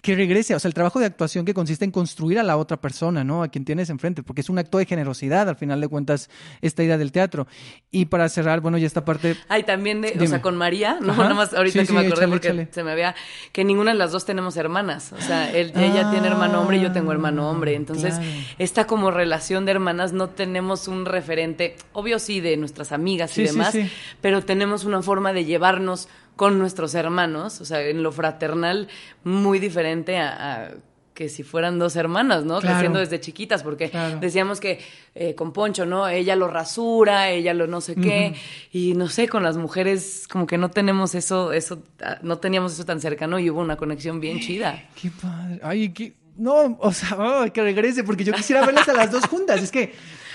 que regrese, o sea, el trabajo de actuación que consiste en construir a la otra persona, ¿no? A quien tienes enfrente, porque es un acto de generosidad, al final de cuentas, esta idea del teatro. Y para cerrar, bueno, ya esta parte Ay, también de, o sea, con María, no, Ajá. nada más ahorita Sí, que me acordé échale, porque échale. se me había, que ninguna de las dos tenemos hermanas, o sea, él- ella tiene hermano hombre y yo tengo hermano hombre, entonces claro. esta como relación de hermanas no tenemos un referente, obvio sí, de nuestras amigas y sí, demás, sí. pero tenemos una forma de llevarnos con nuestros hermanos, o sea, en lo fraternal, muy diferente a... a que si fueran dos hermanas, ¿no? Claro. Creciendo desde chiquitas, porque Claro. decíamos que eh, con Poncho, ¿no? Ella lo rasura, ella lo no sé qué, y no sé, con las mujeres como que no tenemos eso, eso, ah, no teníamos eso tan cercano y hubo una conexión bien chida. Qué padre. Ay, qué... No, o sea, ay, que regrese, porque yo quisiera verlas a las dos juntas. Es que,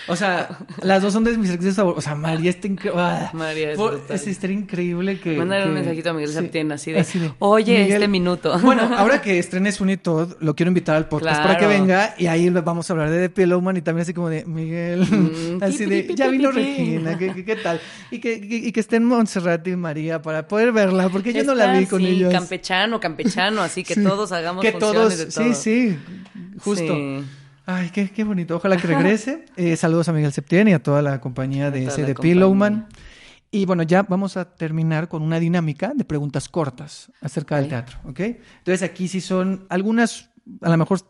o sea, las dos son de mis actrices favoritas. O sea, María está increíble. María es Por-. Es estaría increíble que. Mándale un mensajito a Miguel sí, Septién así de, oye, Miguel- este minuto. Bueno, ahora que estrenes Unitod, lo quiero invitar al podcast para que Claro. venga y ahí vamos a hablar de The Pillowman y también así como de Miguel, Mm, así de, ya vino. Regina, ¿qué, qué, qué tal? Y que, y que estén Montserrat y María para poder verla, porque yo no la vi Está, con sí, ellos. campechano, campechano, así que Sí. todos hagamos que funciones todos, de sí, todo. sí, justo. Sí. Ay, qué, qué bonito. Ojalá que regrese. Eh, saludos a Miguel Septién y a toda la compañía de ese de. Pillowman. Y bueno, ya vamos a terminar con una dinámica de preguntas cortas acerca del teatro, ¿ok? Entonces aquí sí son algunas, a lo mejor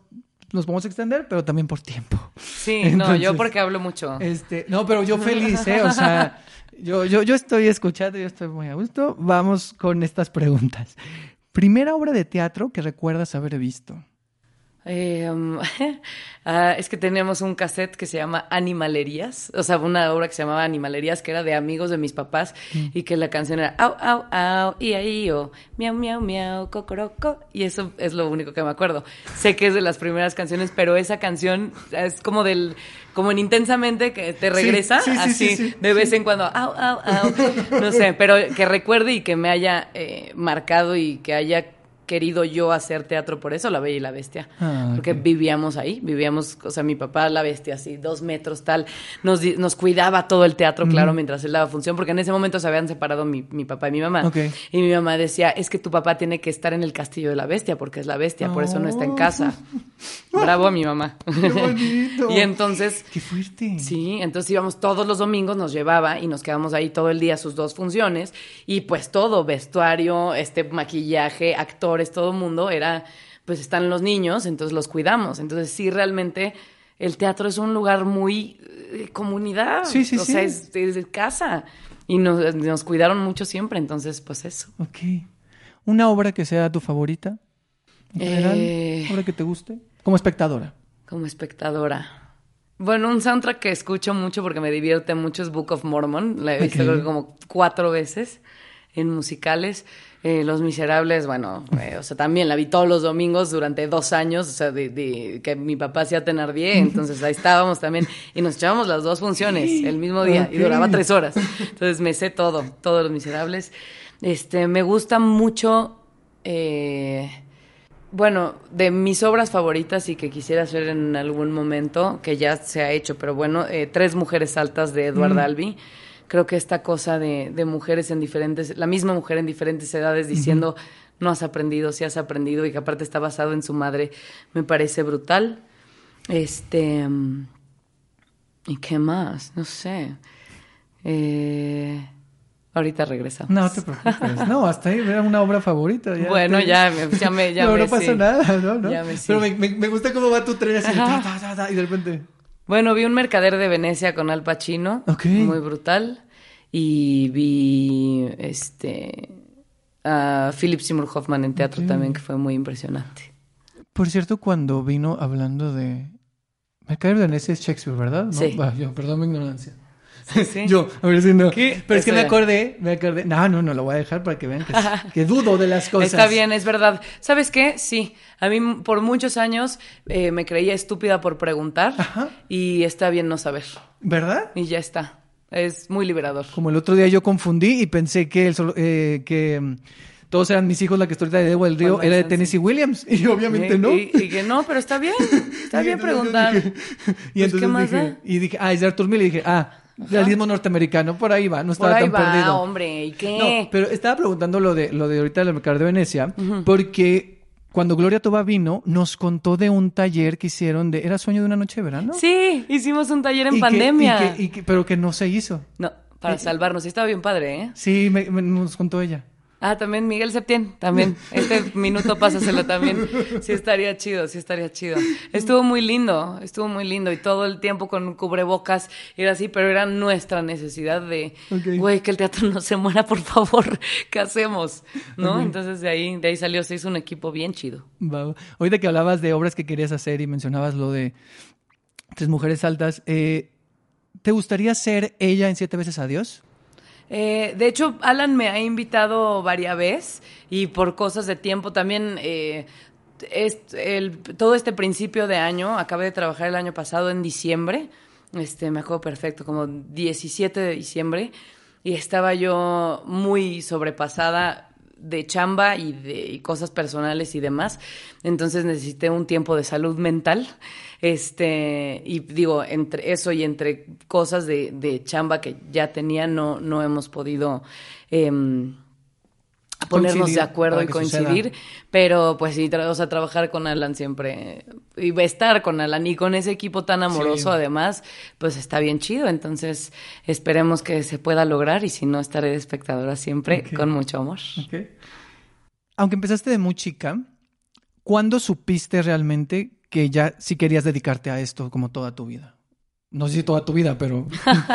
nos vamos a extender, pero también por tiempo. Sí, no, yo porque hablo mucho. Este, no, pero yo feliz, ¿eh? O sea, yo, yo, yo estoy escuchando, yo estoy muy a gusto. Vamos con estas preguntas. Primera obra de teatro que recuerdas haber visto. Eh, um, ah, es que teníamos un cassette que se llama Animalerías, o sea, una obra que se llamaba Animalerías, que era de amigos de mis papás, y que la canción era au, au, au, ia, io, miau, miau, miau, cocoroco, y eso es lo único que me acuerdo. Sé que es de las primeras canciones, pero esa canción es como del, como en Intensamente, que te regresa, sí, sí, así, sí, sí, de vez en cuando, au, au, au, no sé, pero que recuerde y que me haya eh, marcado y que haya querido yo hacer teatro por eso, La Bella y la Bestia. Ah, Porque vivíamos ahí, vivíamos, o sea, mi papá, la bestia, así, dos metros, tal, nos, nos cuidaba todo el teatro, claro, mientras él daba función, porque en ese momento se habían separado mi, mi papá y mi mamá. Y mi mamá decía, es que tu papá tiene que estar en el castillo de la bestia, porque es la bestia, por eso no está en Oh. casa. Bravo a mi mamá. ¡Qué bonito! y entonces... ¡Qué fuerte! Sí, entonces íbamos todos los domingos, nos llevaba y nos quedamos ahí todo el día sus dos funciones y pues todo, vestuario, este maquillaje, actores, todo el mundo era, pues están los niños, entonces los cuidamos. Entonces sí, realmente el teatro es un lugar muy eh, comunidad, Sí, sí, o sea, sí. es, es de casa y nos, nos cuidaron mucho siempre, entonces pues eso. Ok. ¿Una obra que sea tu favorita? En general, Eh. ¿Obra que te guste? Como espectadora. Como espectadora. Bueno, un soundtrack que escucho mucho porque me divierte mucho es Book of Mormon. La he visto como cuatro veces en musicales. Eh, Los Miserables, bueno, eh, o sea, también la vi todos los domingos durante dos años, o sea, de, de que mi papá hacía Tenardier, entonces ahí estábamos también y nos echábamos las dos funciones el mismo día y duraba tres horas. Entonces me sé todo, todos Los Miserables. Este, me gusta mucho... eh, bueno, de mis obras favoritas y que quisiera hacer en algún momento, que ya se ha hecho, pero bueno, eh, Tres Mujeres Altas de Edward Mm. Albee. Creo que esta cosa de, de mujeres en diferentes, la misma mujer en diferentes edades diciendo, no has aprendido, sí has aprendido, y que aparte está basado en su madre, me parece brutal. Este. mm, ¿Y qué más? No sé. Eh, ahorita regresamos. No te preocupes. No, hasta ahí era una obra favorita. ya Bueno, te- ya me, ya me, ya no, me no pasa sí. nada, ¿no? ¿no? Ya me sí. Pero me, gusta cómo va tu tren así, Ajá. ta, ta, ta, ta, y de repente... Bueno, vi un mercader de Venecia con Al Pacino, Ok. muy brutal, y vi este a Philip Seymour Hoffman en teatro también que fue muy impresionante. Por cierto, cuando vino hablando de... Mercader Venecia es Shakespeare, ¿verdad? ¿No? Sí. Yo, perdón mi ignorancia. Sí, sí. Yo, a ver si no. ¿Qué? Pero es que me acordé, me acordé. No, no, no, lo voy a dejar para que vean que, que dudo de las cosas. Está bien, es verdad. ¿Sabes qué? Sí, a mí por muchos años eh, me creía estúpida por preguntar Ajá. y está bien no saber. ¿Verdad? Y ya está. Es muy liberador. Como el otro día yo confundí y pensé que, el eh, que mm, todos eran mis hijos, la que historieta de Debo del Río era de Tennessee Williams. Y obviamente Y- no. Y, y que no, pero está bien. Está bien preguntar. dije- y Pues, ¿qué entonces más dije, da? y dije, ah, es de Arthur Miller. Y dije, ah, realismo norteamericano, por ahí va, no Por estaba ahí tan va, perdido. hombre. ¿Y qué? No, pero estaba preguntando lo de lo de ahorita del mercado de Venecia, porque cuando Gloria Toba vino, nos contó de un taller que hicieron de ¿Era sueño de una noche de verano? Sí, hicimos un taller en Y que- pandemia. y que- y que- pero que no se hizo. No, para salvarnos. Estaba bien padre, ¿eh? Sí, me- me- nos contó ella. Ah, también Miguel Septién, también. Este minuto pásaselo también. Sí estaría chido, sí estaría chido. Estuvo muy lindo, estuvo muy lindo y todo el tiempo con cubrebocas era así, pero era nuestra necesidad de, güey, que el teatro no se muera, por favor, ¿qué hacemos? ¿No? Entonces de ahí, de ahí salió, se hizo un equipo bien chido. Va. Ahorita que hablabas de obras que querías hacer y mencionabas lo de Tres Mujeres Altas, eh, ¿te gustaría ser ella en Siete Veces Adiós? Eh, de hecho, Alan me ha invitado varias veces y por cosas de tiempo también. eh, todo este principio de año, acabé de trabajar el año pasado en diciembre, este, me acuerdo perfecto, como 17 de diciembre, y estaba yo muy sobrepasada de chamba y de y cosas personales y demás. Entonces necesité un tiempo de salud mental. Este, y digo, entre eso y entre cosas de, de chamba que ya tenía, no, no hemos podido em, ponernos Coincidir de acuerdo y coincidir. suceda. Pero pues sí, tra- o sea, trabajar con Alan siempre, y estar con Alan y con ese equipo tan amoroso Sí. además, pues está bien chido. Entonces esperemos que se pueda lograr y si no, estaré de espectadora siempre con mucho amor. Aunque empezaste de muy chica, ¿cuándo supiste realmente que ya sí querías dedicarte a esto como toda tu vida? No sé si toda tu vida, pero...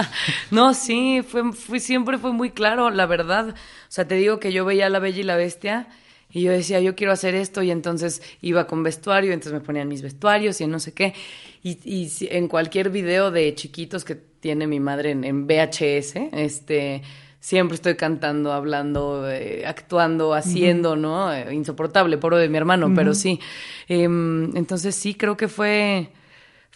No, sí, fue, fue, siempre fue muy claro, la verdad. O sea, te digo que yo veía a La Bella y la Bestia y yo decía, yo quiero hacer esto y entonces iba con vestuario, entonces me ponían mis vestuarios y no sé qué. Y, y en cualquier video de chiquitos que tiene mi madre en, en VHS, este... Siempre estoy cantando, hablando, eh, actuando, haciendo, ¿no? Eh, insoportable, poro de mi hermano, pero sí. Em, entonces sí, creo que fue,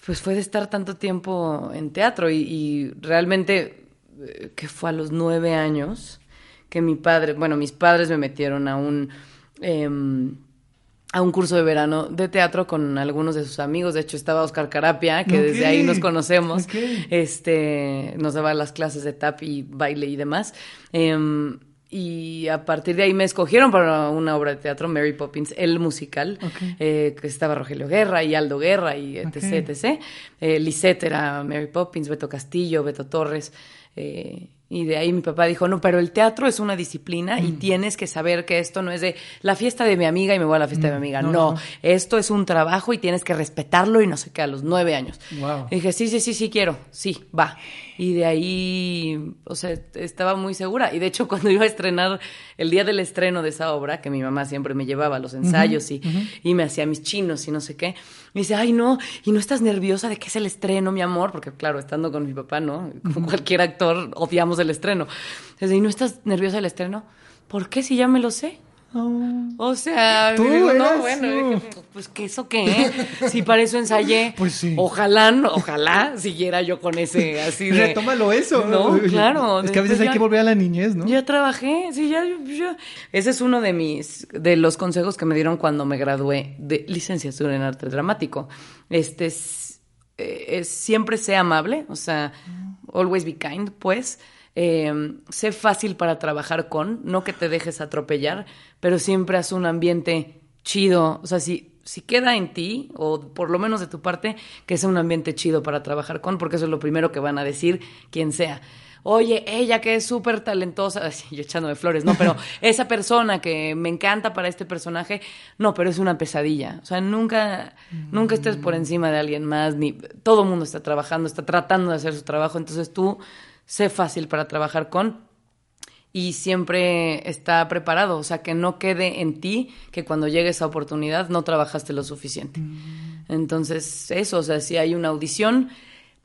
pues fue de estar tanto tiempo en teatro y, y realmente eh, que fue a los nueve años que mi padre, bueno, mis padres me metieron a un em, a un curso de verano de teatro con algunos de sus amigos. De hecho, estaba Oscar Carapia, que desde ahí nos conocemos. Este, nos daba las clases de tap y baile y demás. Em, y a partir de ahí me escogieron para una obra de teatro, Mary Poppins, el musical, eh, que estaba Rogelio Guerra y Aldo Guerra y etc. Etc. Eh, Lisette era Mary Poppins, Beto Castillo, Beto Torres. eh, y de ahí mi papá dijo, no, pero el teatro es una disciplina Mm. y tienes que saber que esto no es de la fiesta de mi amiga y me voy a la fiesta de mi amiga. no, No, no. esto es un trabajo y tienes que respetarlo y no sé qué, a los nueve años. Wow. Y dije, sí, sí, sí, sí quiero, sí, va. Y de ahí, o sea, estaba muy segura. Y de hecho, cuando iba a estrenar, el día del estreno de esa obra, que mi mamá siempre me llevaba a los ensayos y, y me hacía mis chinos y no sé qué, me dice, ay, no, ¿y no estás nerviosa de que es el estreno, mi amor? Porque claro, estando con mi papá, ¿no? Como cualquier actor, odiamos el estreno. Dice, ¿y no estás nerviosa del estreno? ¿Por qué si ya me lo sé? O sea, Tú digo, no, bueno, dije, pues que eso qué, si para eso ensayé. Pues sí. Ojalá, ojalá siguiera yo con ese así de. Retómalo eso. No, claro. Es que a veces hay que volver a la niñez, ¿no? Ya trabajé, sí, ya, ya. Ese es uno de mis, de los consejos que me dieron cuando me gradué de licenciatura en arte dramático. Este es, eh, es siempre sé amable, o sea, always be kind, pues. Eh, sé fácil para trabajar con, no que te dejes atropellar, pero siempre haz un ambiente chido. O sea, si, si queda en ti, o por lo menos de tu parte, que sea un ambiente chido para trabajar con, porque eso es lo primero que van a decir quien sea. Oye, ella que es súper talentosa, ay, yo echándome flores, no, pero esa persona que me encanta para este personaje, no, pero es una pesadilla. O sea, nunca, nunca estés por encima de alguien más, ni todo el mundo está trabajando, está tratando de hacer su trabajo, entonces tú sé fácil para trabajar con y siempre está preparado, o sea, que no quede en ti que cuando llegue esa oportunidad no trabajaste lo suficiente. Mm. Entonces, eso, o sea, si hay una audición,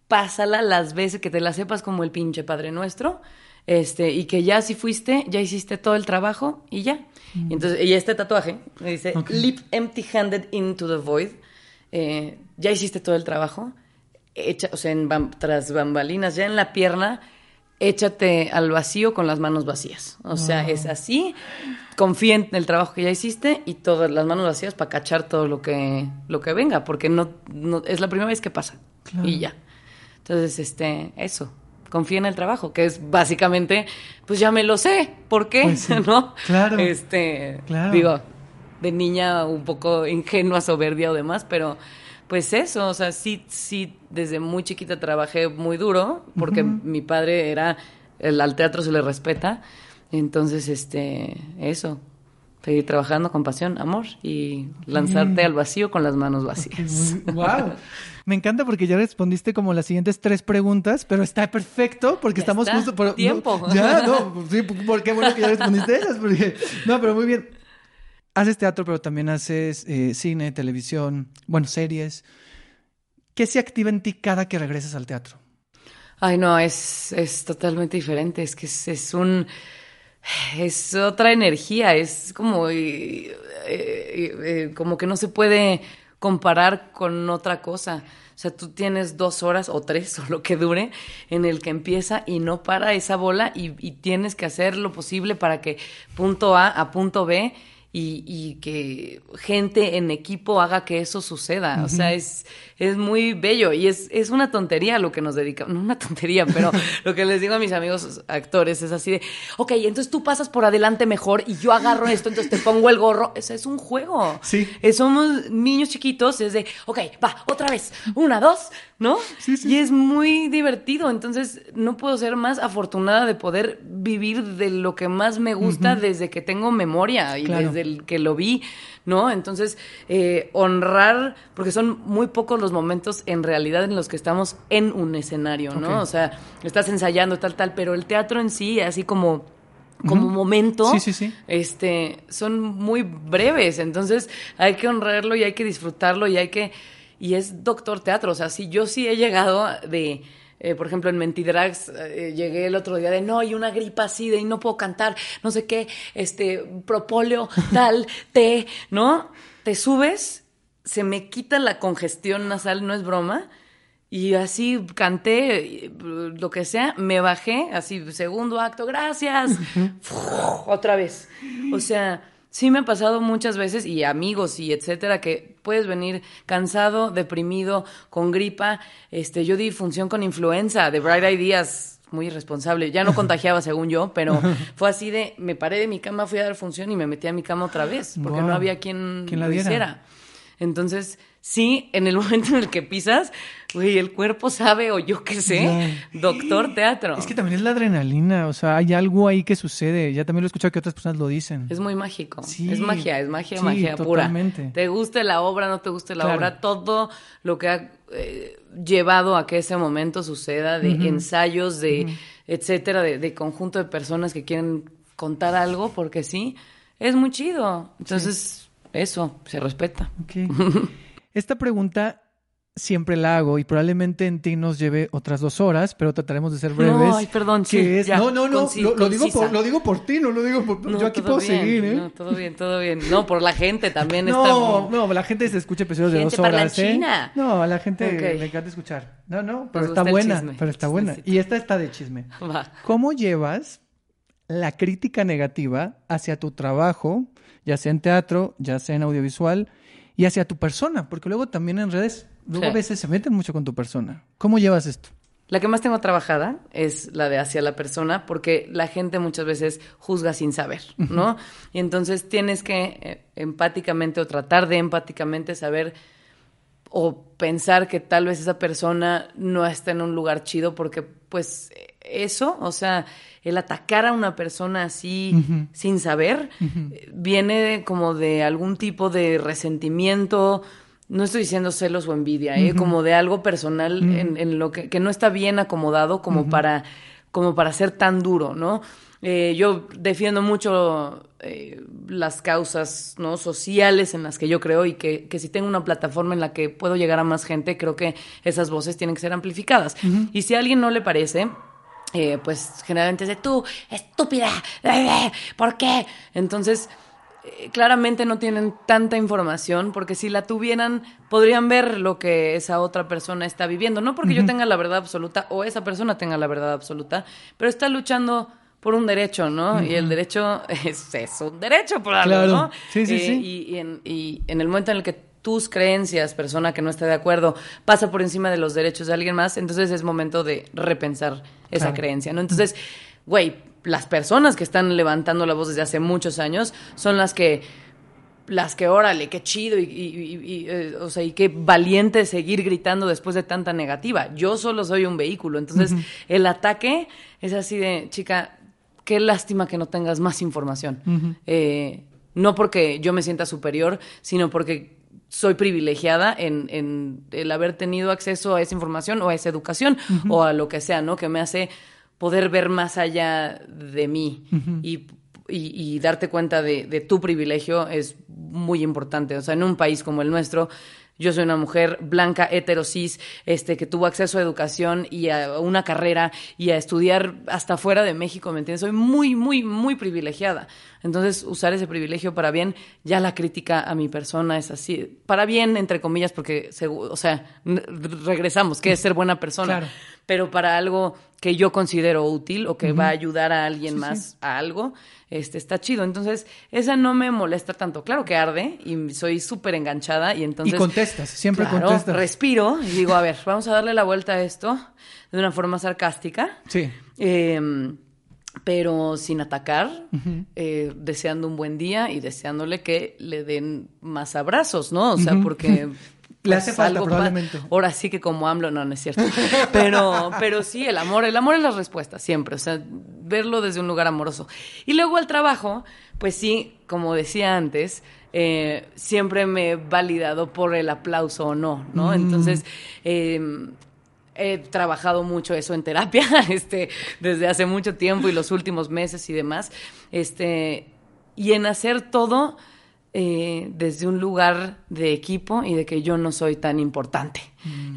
pásala las veces que te la sepas como el pinche Padre Nuestro, este, y que ya si fuiste, ya hiciste todo el trabajo y ya. Y entonces, y este tatuaje dice, Ok. leap empty-handed into the void, eh, ya hiciste todo el trabajo, echa, o sea, en bam- tras bambalinas, ya en la pierna, échate al vacío con las manos vacías. O sea, es así, confía en el trabajo que ya hiciste y todas las manos vacías para cachar todo lo que, lo que venga, porque no, no- es la primera vez que pasa. Claro. Y ya. Entonces, este, eso. Confía en el trabajo, que es básicamente, pues ya me lo sé. ¿Por qué? Pues sí. ¿No? Claro. Este, Claro. digo, de niña un poco ingenua, soberbia o demás, pero pues eso, o sea, sí, sí, desde muy chiquita trabajé muy duro, porque mi padre era, el, al teatro se le respeta, entonces, este, eso, seguir trabajando con pasión, amor, y lanzarte al vacío con las manos vacías. wow. Me encanta porque ya respondiste como las siguientes tres preguntas, pero está perfecto porque Ya estamos está. justo por Tiempo. no, ya, no, sí, porque bueno que ya respondiste esas, porque no, pero muy bien. Haces teatro, pero también haces eh, cine, televisión, bueno, series. ¿Qué se activa en ti cada que regresas al teatro? Ay, no, es, es totalmente diferente. Es que es, un. Es otra energía. Es como. eh, eh, como que no se puede comparar con otra cosa. O sea, tú tienes dos horas o tres o lo que dure en el que empieza y no para esa bola y, y tienes que hacer lo posible para que punto A a punto B y, y que gente en equipo haga que eso suceda. O sea, es, es muy bello y es, es una tontería lo que nos dedicamos. No una tontería, pero lo que les digo a mis amigos actores es así de, ok, entonces tú pasas por adelante mejor y yo agarro esto, entonces te pongo el gorro. O sea, es un juego. Sí. Eh, somos niños chiquitos, es de, ok, va, otra vez, una, dos, ¿no? Y es muy divertido, entonces no puedo ser más afortunada de poder vivir de lo que más me gusta desde que tengo memoria y Claro. desde el que lo vi, ¿no? Entonces, eh, honrar, porque son muy pocos los momentos en realidad en los que estamos en un escenario, ¿no? O sea, estás ensayando tal, tal, pero el teatro en sí, así como como momento, Sí, sí, sí. este, son muy breves, entonces hay que honrarlo y hay que disfrutarlo y hay que, y es doctor teatro, o sea, si yo sí he llegado de, eh, por ejemplo, en Mentidrags eh, llegué el otro día de, no, y una gripa así de, y no puedo cantar, no sé qué, este, propóleo, tal, té, ¿no? Te subes, se me quita la congestión nasal, no es broma, y así canté, lo que sea, me bajé, así, segundo acto, gracias, otra vez. O sea, sí me ha pasado muchas veces, y amigos y etcétera, que puedes venir cansado, deprimido, con gripa. Este, yo di función con influenza de Bright Ideas, muy irresponsable. Ya no contagiaba según yo, pero fue así de, me paré de mi cama, fui a dar función y me metí a mi cama otra vez, porque Wow. no había quien, Quien la lo diera. hiciera. Entonces, sí, en el momento en el que pisas, güey, el cuerpo sabe o yo qué sé, doctor teatro. Es que también es la adrenalina, o sea, hay algo ahí que sucede. Ya también lo he escuchado que otras personas lo dicen. Es muy mágico. Sí. es magia, es magia, Sí, magia totalmente. pura. Te guste la obra, no te guste la Claro. obra, todo lo que ha eh, llevado a que ese momento suceda, de ensayos, de etcétera, de, de conjunto de personas que quieren contar algo, porque sí, es muy chido. Entonces, eso, se respeta. Ok. Esta pregunta siempre la hago y probablemente en ti nos lleve otras dos horas, pero trataremos de ser breves. ay, perdón, sí, es- ya, no, no, no, lo, lo digo por, lo digo por ti, no lo digo por... No, yo aquí puedo bien, seguir, ¿eh? No, todo bien, todo bien. No, por la gente también No, está... no, la gente se escucha episodios de dos horas, ¿eh? No, a la gente Ok. le encanta escuchar. No, no, pero está buena, pero está buena. Y esta está de chisme. Va. ¿Cómo llevas la crítica negativa hacia tu trabajo, ya sea en teatro, ya sea en audiovisual, y hacia tu persona? Porque luego también en redes, luego Sí. a veces se meten mucho con tu persona. ¿Cómo llevas esto? La que más tengo trabajada es la de hacia la persona, porque la gente muchas veces juzga sin saber, ¿no? Y entonces tienes que eh, empáticamente o tratar de empáticamente saber o pensar que tal vez esa persona no está en un lugar chido, porque pues eso, o sea, el atacar a una persona así sin saber, eh, viene como de algún tipo de resentimiento, no estoy diciendo celos o envidia, ¿eh? como de algo personal en, en lo que, que no está bien acomodado como para como para ser tan duro, ¿no? Eh, yo defiendo mucho eh, las causas ¿no? sociales en las que yo creo y que, que, si tengo una plataforma en la que puedo llegar a más gente, creo que esas voces tienen que ser amplificadas. Y si a alguien no le parece, eh, pues generalmente es de tú, estúpida, ¿por qué? Entonces, claramente no tienen tanta información, porque si la tuvieran, podrían ver lo que esa otra persona está viviendo. No porque yo tenga la verdad absoluta o esa persona tenga la verdad absoluta, pero está luchando por un derecho, ¿no? Y el derecho es, es, un derecho por algo, ¿no? Sí, sí, Eh, sí. Y, y en, y en el momento en el que tus creencias, persona que no está de acuerdo, pasa por encima de los derechos de alguien más, entonces es momento de repensar esa Claro. creencia, ¿no? Entonces, güey, las personas que están levantando la voz desde hace muchos años son las que las que órale, qué chido y, y- y- y, eh, o sea, y qué valiente seguir gritando después de tanta negativa. Yo solo soy un vehículo, entonces el ataque es así de, chica, qué lástima que no tengas más información. Eh, no porque yo me sienta superior, sino porque soy privilegiada en, en el haber tenido acceso a esa información o a esa educación o a lo que sea, ¿no? Que me hace poder ver más allá de mí y, y- y darte cuenta de, de tu privilegio es muy importante. O sea, en un país como el nuestro, yo soy una mujer blanca, heterosis, este, que tuvo acceso a educación y a una carrera y a estudiar hasta fuera de México, ¿me entiendes? Soy muy, muy, muy privilegiada. Entonces, usar ese privilegio para bien, ya la crítica a mi persona es así. Para bien, entre comillas, porque, o sea, regresamos, que es ser buena persona. Claro. Pero para algo que yo considero útil o que va a ayudar a alguien Sí, más sí. a algo, este, está chido. Entonces, esa no me molesta tanto. Claro que arde y soy súper enganchada y entonces... y contestas, siempre Claro, contestas. respiro y digo, a ver, vamos a darle la vuelta a esto de una forma sarcástica. Sí. Eh, pero sin atacar, eh, deseando un buen día y deseándole que le den más abrazos, ¿no? O sea, porque... Le hace falta, algo probablemente. Ahora sí que como AMLO, no, no es cierto. Pero, pero sí, el amor, el amor es la respuesta, siempre. O sea, verlo desde un lugar amoroso. Y luego al trabajo, pues sí, como decía antes, eh, siempre me he validado por el aplauso o no, ¿no? Mm. Entonces, eh, he trabajado mucho eso en terapia, este, desde hace mucho tiempo y los últimos meses y demás, este, y en hacer todo eh, desde un lugar de equipo y de que yo no soy tan importante.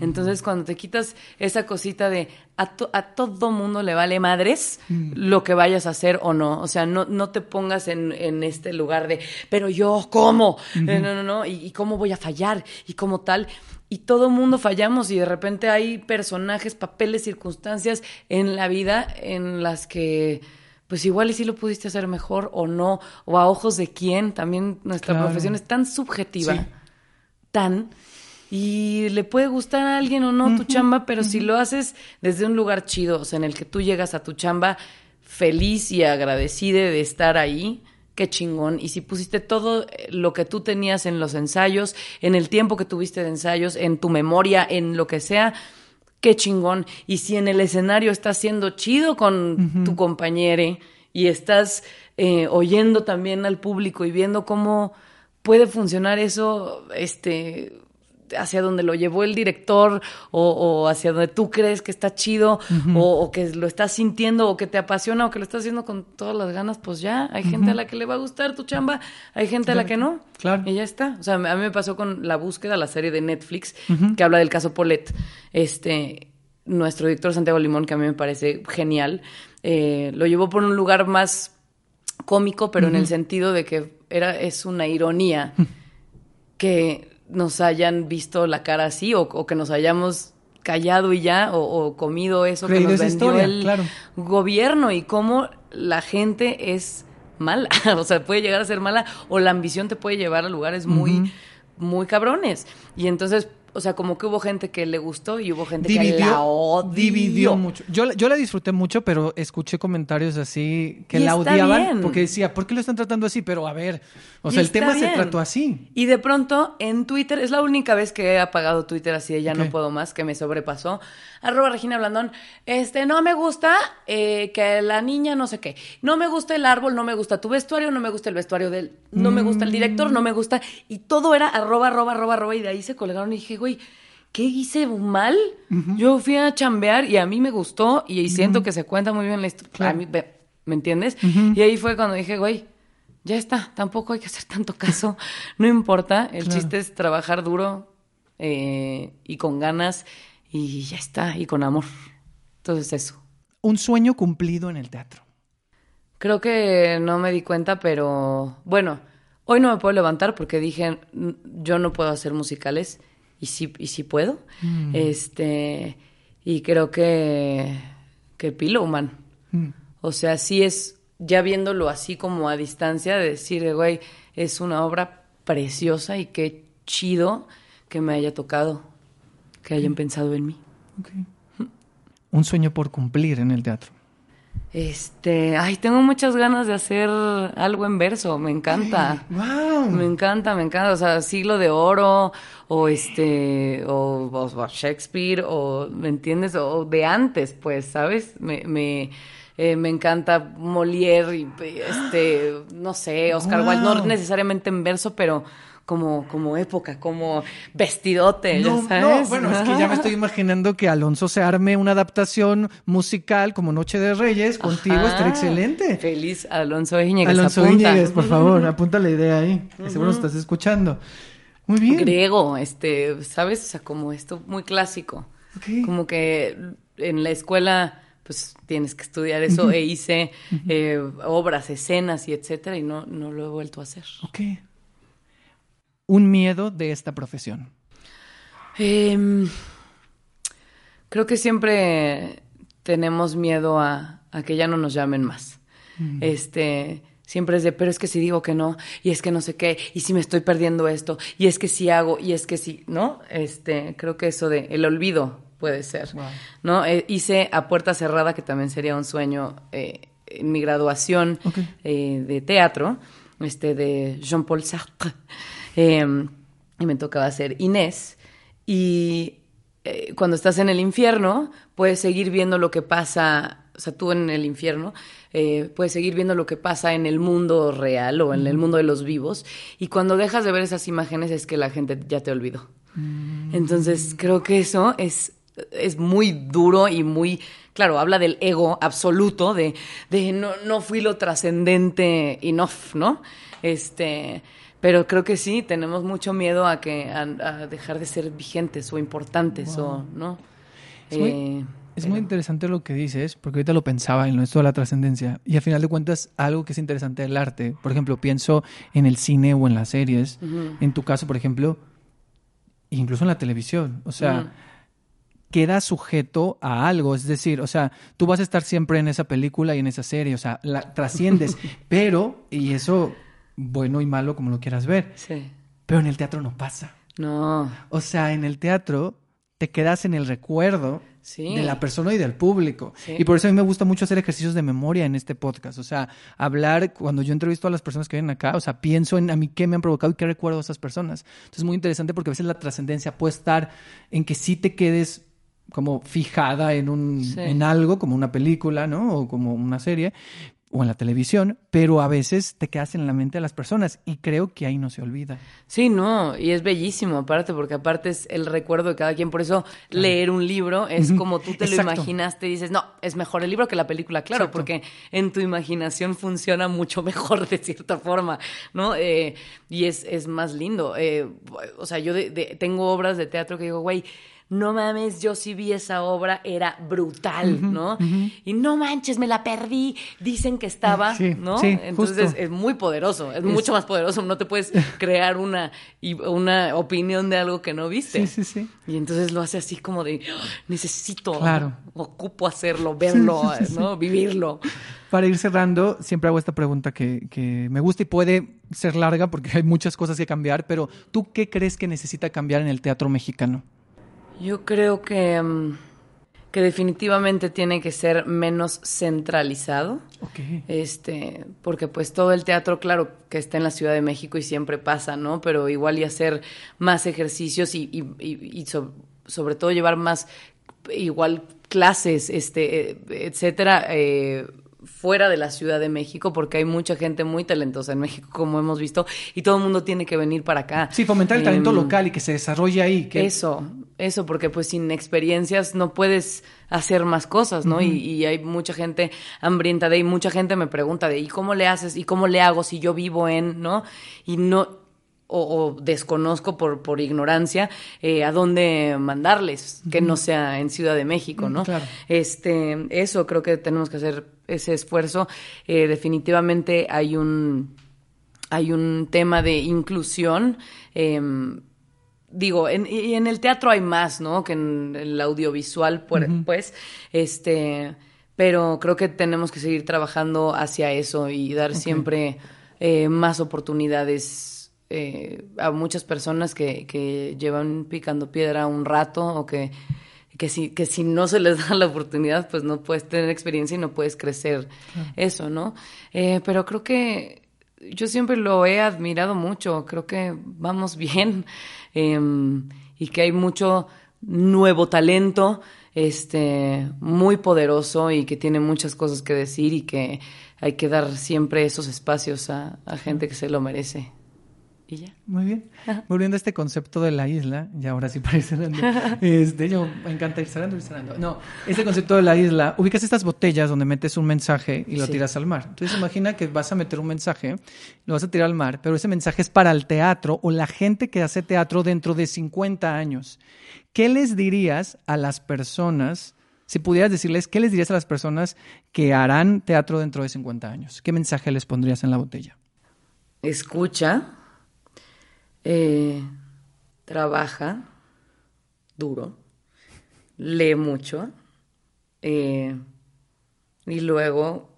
Entonces, cuando te quitas esa cosita de a, to- a todo mundo le vale madres lo que vayas a hacer o no, o sea, no, no te pongas en, en este lugar de, pero yo, ¿cómo? Eh, no, no, no, ¿Y, y cómo voy a fallar? Y cómo tal. Y todo mundo fallamos y de repente hay personajes, papeles, circunstancias en la vida en las que pues igual y sí lo pudiste hacer mejor o no, o a ojos de quién, también nuestra Claro. profesión es tan subjetiva, Sí. tan, y le puede gustar a alguien o no tu chamba, pero si lo haces desde un lugar chido, o sea, en el que tú llegas a tu chamba feliz y agradecida de estar ahí, qué chingón. Y si pusiste todo eh, lo que tú tenías en los ensayos, en el tiempo que tuviste de ensayos, en tu memoria, en lo que sea, qué chingón. Y si en el escenario estás siendo chido con tu compañere y estás eh, oyendo también al público y viendo cómo puede funcionar eso, este hacia donde lo llevó el director o, o hacia donde tú crees que está chido o, o que lo estás sintiendo o que te apasiona o que lo estás haciendo con todas las ganas, pues ya, hay gente a la que le va a gustar tu chamba, hay gente a la que no. Claro. Y ya está. O sea, a mí me pasó con La Búsqueda, la serie de Netflix, que habla del caso Polet. Este, nuestro director Santiago Limón, que a mí me parece genial, eh, lo llevó por un lugar más cómico, pero en el sentido de que era, es una ironía que nos hayan visto la cara así o, o que nos hayamos callado y ya o, o comido eso Creído que nos vendió historia, el claro. gobierno y cómo la gente es mala, o sea, puede llegar a ser mala o la ambición te puede llevar a lugares muy, muy cabrones. Y entonces, o sea, como que hubo gente que le gustó y hubo gente que la odió. dividió mucho. Yo, yo la disfruté mucho, pero escuché comentarios así que Y la odiaban bien. porque decía, ¿por qué lo están tratando así? Pero a ver, o Y sea, el tema se trató así. Y de pronto en Twitter, es la única vez que he apagado Twitter así de ya no puedo más, que me sobrepasó. Arroba Regina Blandón, este, no me gusta eh, que la niña no sé qué. No me gusta el árbol, no me gusta tu vestuario, no me gusta el vestuario del, no me gusta el director, no me gusta. Y todo era arroba, arroba, arroba, arroba. Y de ahí se colgaron y dije, güey, ¿qué hice mal? Yo fui a chambear y a mí me gustó y siento que se cuenta muy bien la historia. Claro. ¿me entiendes? Y ahí fue cuando dije, güey, ya está, tampoco hay que hacer tanto caso, no importa, el chiste es trabajar duro eh, y con ganas y ya está, y con amor. Entonces eso. Un sueño cumplido en el teatro. Creo que no me di cuenta, pero bueno, hoy no me puedo levantar porque dije, yo no puedo hacer musicales y sí, y sí puedo. Mm. Este, y creo que, que Pillowman. Mm. O sea, sí es, ya viéndolo así como a distancia, decir, güey, es una obra preciosa y qué chido que me haya tocado, que hayan pensado en mí. Un sueño por cumplir en el teatro. Este, ay, tengo muchas ganas de hacer algo en verso, me encanta. wow. Me encanta, me encanta, o sea, siglo de oro o este o, Shakespeare o ¿me entiendes? O de antes, pues, ¿sabes? Me me eh, me encanta Molière y este, no sé, Oscar Wilde, no necesariamente en verso, pero como, como época, como vestidote, no, sabes? No, bueno, es que ya me estoy imaginando que Alonso se arme una adaptación musical como Noche de Reyes contigo, estaría excelente. Feliz Alonso Íñiguez. Alonso Íñiguez, por favor, apunta la idea ahí, que seguro estás escuchando. Muy bien. Griego, este, ¿sabes? O sea, como esto muy clásico. Como que en la escuela pues tienes que estudiar eso e hice eh, obras, escenas y etcétera y no, no lo he vuelto a hacer. Ok un miedo de esta profesión? Em, creo que siempre tenemos miedo a, que ya no nos llamen más. Mm. Este, siempre es de, pero es que si digo que no, y es que no sé qué, y si me estoy perdiendo esto, y es que si hago, y es que si, ¿no? Este, creo que eso de el olvido puede ser, ¿no? Eh, hice a puerta cerrada, que también sería un sueño eh, en mi graduación eh, de teatro, este, de Jean-Paul Sartre. Em, y me tocaba ser Inés. Y eh, cuando estás en el infierno, puedes seguir viendo lo que pasa, o sea, tú en el infierno, eh, puedes seguir viendo lo que pasa en el mundo real o en el mundo de los vivos. Y cuando dejas de ver esas imágenes es que la gente ya te olvidó. Mm. Entonces, creo que eso es, es muy duro y muy claro, habla del ego absoluto, de, de no, no fui lo trascendente enough, ¿no? Este, pero creo que sí, tenemos mucho miedo a que a, dejar de ser vigentes o importantes o no. Es, muy, eh, es muy, interesante lo que dices, porque ahorita lo pensaba en esto de la trascendencia. Y al final de cuentas, algo que es interesante del arte, por ejemplo, pienso en el cine o en las series, en tu caso, por ejemplo, incluso en la televisión. O sea, queda sujeto a algo. Es decir, o sea, tú vas a estar siempre en esa película y en esa serie, o sea, la trasciendes. pero, y eso bueno y malo como lo quieras ver. Sí. Pero en el teatro no pasa. No. O sea, en el teatro te quedas en el recuerdo de la persona y del público. Y por eso a mí me gusta mucho hacer ejercicios de memoria en este podcast. O sea, hablar, cuando yo entrevisto a las personas que vienen acá, o sea, pienso en a mí qué me han provocado y qué recuerdo a esas personas. Entonces es muy interesante porque a veces la trascendencia puede estar en que sí te quedes como fijada en un en algo como una película, ¿no? O como una serie, o en la televisión, pero a veces te quedas en la mente de las personas y creo que ahí no se olvida. Sí, no, y es bellísimo aparte, porque aparte es el recuerdo de cada quien, por eso leer un libro es como tú te lo imaginaste y dices, no, es mejor el libro que la película, claro, porque en tu imaginación funciona mucho mejor de cierta forma, ¿no? Eh, y es, es más lindo. Eh, o sea, yo tengo obras de teatro que digo, güey, no mames, yo sí vi esa obra, era brutal, ¿no? Y no manches, me la perdí, dicen que estaba, ¿no? Sí, Entonces es muy poderoso, es, mucho más poderoso, no te puedes crear una, una opinión de algo que no viste. Sí, sí, sí. Y entonces lo hace así como de, ah, necesito, claro. ocupo hacerlo, verlo, ¿no? Vivirlo. Para ir cerrando, siempre hago esta pregunta que, que me gusta y puede ser larga porque hay muchas cosas que cambiar, pero ¿tú qué crees que necesita cambiar en el teatro mexicano? Yo creo que, mm, que definitivamente tiene que ser menos centralizado. Este, porque pues todo el teatro, claro, que está en la Ciudad de México y siempre pasa, ¿no? Pero igual y hacer más ejercicios y, y, sobre todo llevar más igual clases, este, etcétera, eh, fuera de la Ciudad de México, porque hay mucha gente muy talentosa en México, como hemos visto, y todo el mundo tiene que venir para acá. Sí, fomentar el talento Em, local y que se desarrolle ahí. Que... Eso, eso, porque pues sin experiencias no puedes hacer más cosas, ¿no? y, y hay mucha gente hambrienta de, y mucha gente me pregunta de, ¿y cómo le haces? ¿Y cómo le hago si yo vivo en, ¿no? Y no, o, o desconozco por, por ignorancia eh, a dónde mandarles, que no sea en Ciudad de México, ¿no? Mm, claro. Este, eso creo que tenemos que hacer ese esfuerzo. Eh, definitivamente hay un hay un tema de inclusión. em, digo, en, y en el teatro hay más, ¿no? Que en el audiovisual, pu- pues, este, pero creo que tenemos que seguir trabajando hacia eso y dar siempre eh, más oportunidades eh, a muchas personas que, que llevan picando piedra un rato o que, que, si, que si no se les da la oportunidad, pues no puedes tener experiencia y no puedes crecer eso, ¿no? Eh, pero creo que yo siempre lo he admirado mucho, creo que vamos bien em, y que hay mucho nuevo talento, este, muy poderoso y que tiene muchas cosas que decir y que hay que dar siempre esos espacios a, a gente que se lo merece. Y ya. Muy bien. Volviendo a este concepto de la isla, y ahora sí para ir cerrando. Este, yo me encanta ir cerrando, ir cerrando. No, ese concepto de la isla, ubicas estas botellas donde metes un mensaje y lo Sí. tiras al mar. Entonces imagina que vas a meter un mensaje, lo vas a tirar al mar, pero ese mensaje es para el teatro o la gente que hace teatro dentro de 50 años. ¿Qué les dirías a las personas, si pudieras decirles, qué les dirías a las personas que harán teatro dentro de 50 años? ¿Qué mensaje les pondrías en la botella? escucha, eh, trabaja duro, lee mucho eh, y luego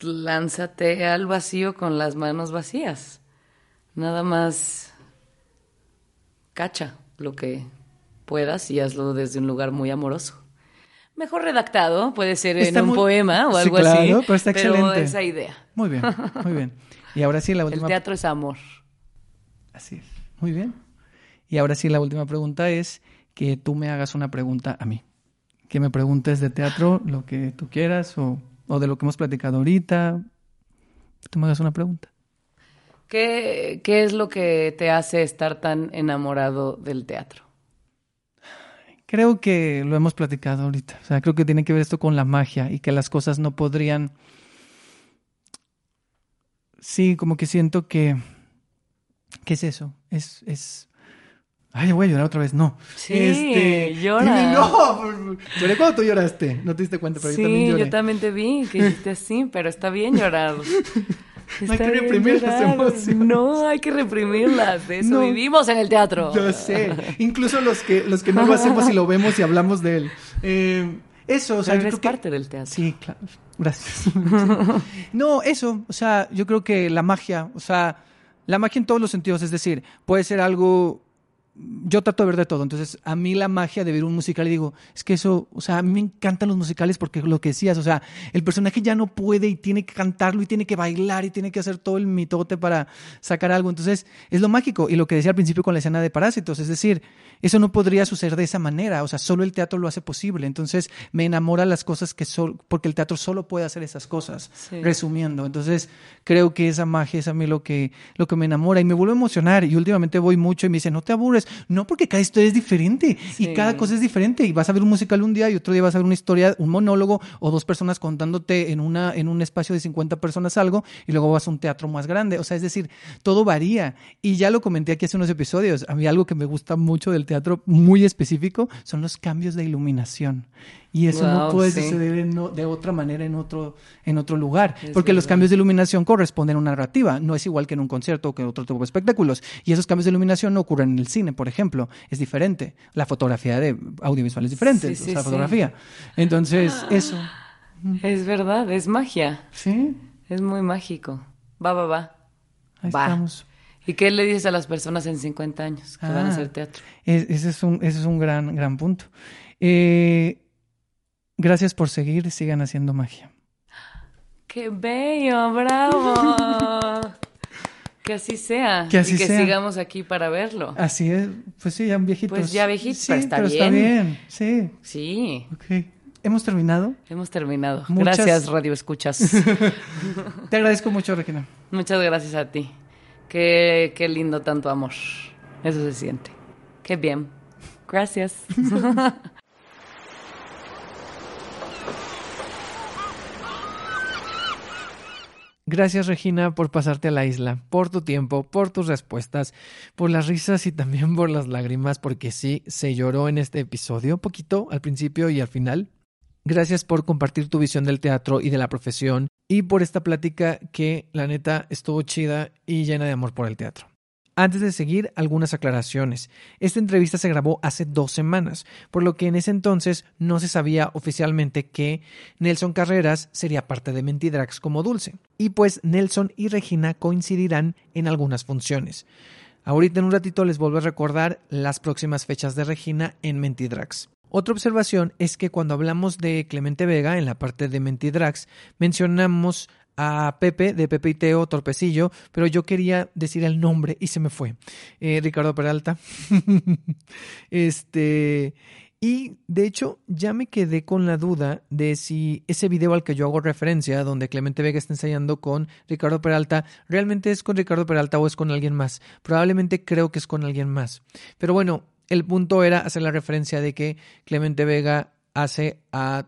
lánzate al vacío con las manos vacías. Nada más cacha lo que puedas y hazlo desde un lugar muy amoroso. Mejor redactado, puede ser Está en un muy- poema o Sí, algo claro, así. pero está excelente. esa idea. Muy bien, muy bien. Y ahora sí la El última teatro es amor. Así es. Muy bien. Y ahora sí, la última pregunta es que tú me hagas una pregunta a mí. Que me preguntes de teatro lo que tú quieras o, o de lo que hemos platicado ahorita. Que tú me hagas una pregunta. ¿Qué, ¿Qué es lo que te hace estar tan enamorado del teatro? Creo que lo hemos platicado ahorita. O sea, creo que tiene que ver esto con la magia y que las cosas no podrían. Sí, como que siento que. ¿Qué es eso? Es. es... Ay, voy a llorar otra vez. No. Sí, llora. dime, no, lloré cuando tú lloraste. No te diste cuenta, pero yo también sí, lloré. yo también te vi que hiciste así, pero está bien llorar. hay Está que bien reprimir las llorar. emociones. No, hay que reprimirlas. De eso No. vivimos en el teatro. Yo sé. Incluso los que, los que no lo hacemos y lo vemos y hablamos de él. Eh, eso, o sea, Pero yo eres creo que- parte del teatro. Sí, claro. Gracias. No, eso, o sea, yo creo que la magia, o sea, la magia en todos los sentidos, es decir, puede ser algo yo trato de ver de todo. Entonces, a mí la magia de ver un musical, y digo, es que eso, o sea, a mí me encantan los musicales porque lo que decías, o sea, el personaje ya no puede y tiene que cantarlo y tiene que bailar y tiene que hacer todo el mitote para sacar algo. Entonces, es lo mágico. Y lo que decía al principio con la escena de Parásitos, es decir, eso no podría suceder de esa manera. O sea, solo el teatro lo hace posible. Entonces, me enamora las cosas que solo, porque el teatro solo puede hacer esas cosas. Sí. Resumiendo. Entonces, creo que esa magia es a mí lo que, lo que me enamora y me vuelve a emocionar. Y últimamente voy mucho y me dicen, no te aburres. No, porque cada historia es diferente Sí. y cada cosa es diferente. Y vas a ver un musical un día y otro día vas a ver una historia, un monólogo o dos personas contándote en, una, en un espacio de 50 personas algo y luego vas a un teatro más grande. O sea, es decir, todo varía. Y ya lo comenté aquí hace unos episodios. A mí algo que me gusta mucho del teatro muy específico son los cambios de iluminación. Y eso no puede sí. suceder en o- de otra manera en otro, en otro lugar. Es porque los cambios de iluminación corresponden a una narrativa. No es igual que en un concierto o que en otro tipo de espectáculos. Y esos cambios de iluminación no ocurren en el cine, por ejemplo. Es diferente. La fotografía de audiovisual es diferente. Sí, o sí, sea, sí. fotografía. Entonces, eso. Es verdad, es magia. Sí, Es muy mágico. Va, va, va. ahí Va. estamos. ¿Y qué le dices a las personas en 50 años que van a Ah. hacer teatro? Es- ese, es un, ese es un gran, gran punto. Eh, gracias por seguir. Sigan haciendo magia. ¡Qué bello! ¡Bravo! que así sea. Que así y que sea. sigamos aquí para verlo. Así es. Pues sí, ya viejitos. Pues ya Sí, pero está pero está bien. bien. Sí. Sí. Ok. hemos terminado. Hemos terminado. Muchas- Gracias, Radio Escuchas. Te agradezco mucho, Regina. Muchas gracias a ti. Qué, qué lindo tanto amor. Eso se siente. Qué bien. Gracias. Gracias, Regina, por pasarte a la isla, por tu tiempo, por tus respuestas, por las risas y también por las lágrimas, porque sí, se lloró en este episodio, poquito al principio y al final. Gracias por compartir tu visión del teatro y de la profesión y por esta plática que, la neta, estuvo chida y llena de amor por el teatro. Antes de seguir, algunas aclaraciones. Esta entrevista se grabó hace dos semanas, por lo que en ese entonces no se sabía oficialmente que Nelson Carreras sería parte de Mentidrax como Dulce. Y pues Nelson y Regina coincidirán en algunas funciones. Ahorita en un ratito les vuelvo a recordar las próximas fechas de Regina en Mentidrax. Otra observación es que cuando hablamos de Clemente Vega en la parte de Mentidrax, mencionamos a Pepe de Pepe y Teo Torpecillo, pero yo quería decir el nombre y se me fue. Eh, Ricardo Peralta. este. Y de hecho, ya me quedé con la duda de si ese video al que yo hago referencia, donde Clemente Vega está ensayando con Ricardo Peralta, realmente es con Ricardo Peralta o es con alguien más. Probablemente creo que es con alguien más. Pero bueno, el punto era hacer la referencia de que Clemente Vega hace a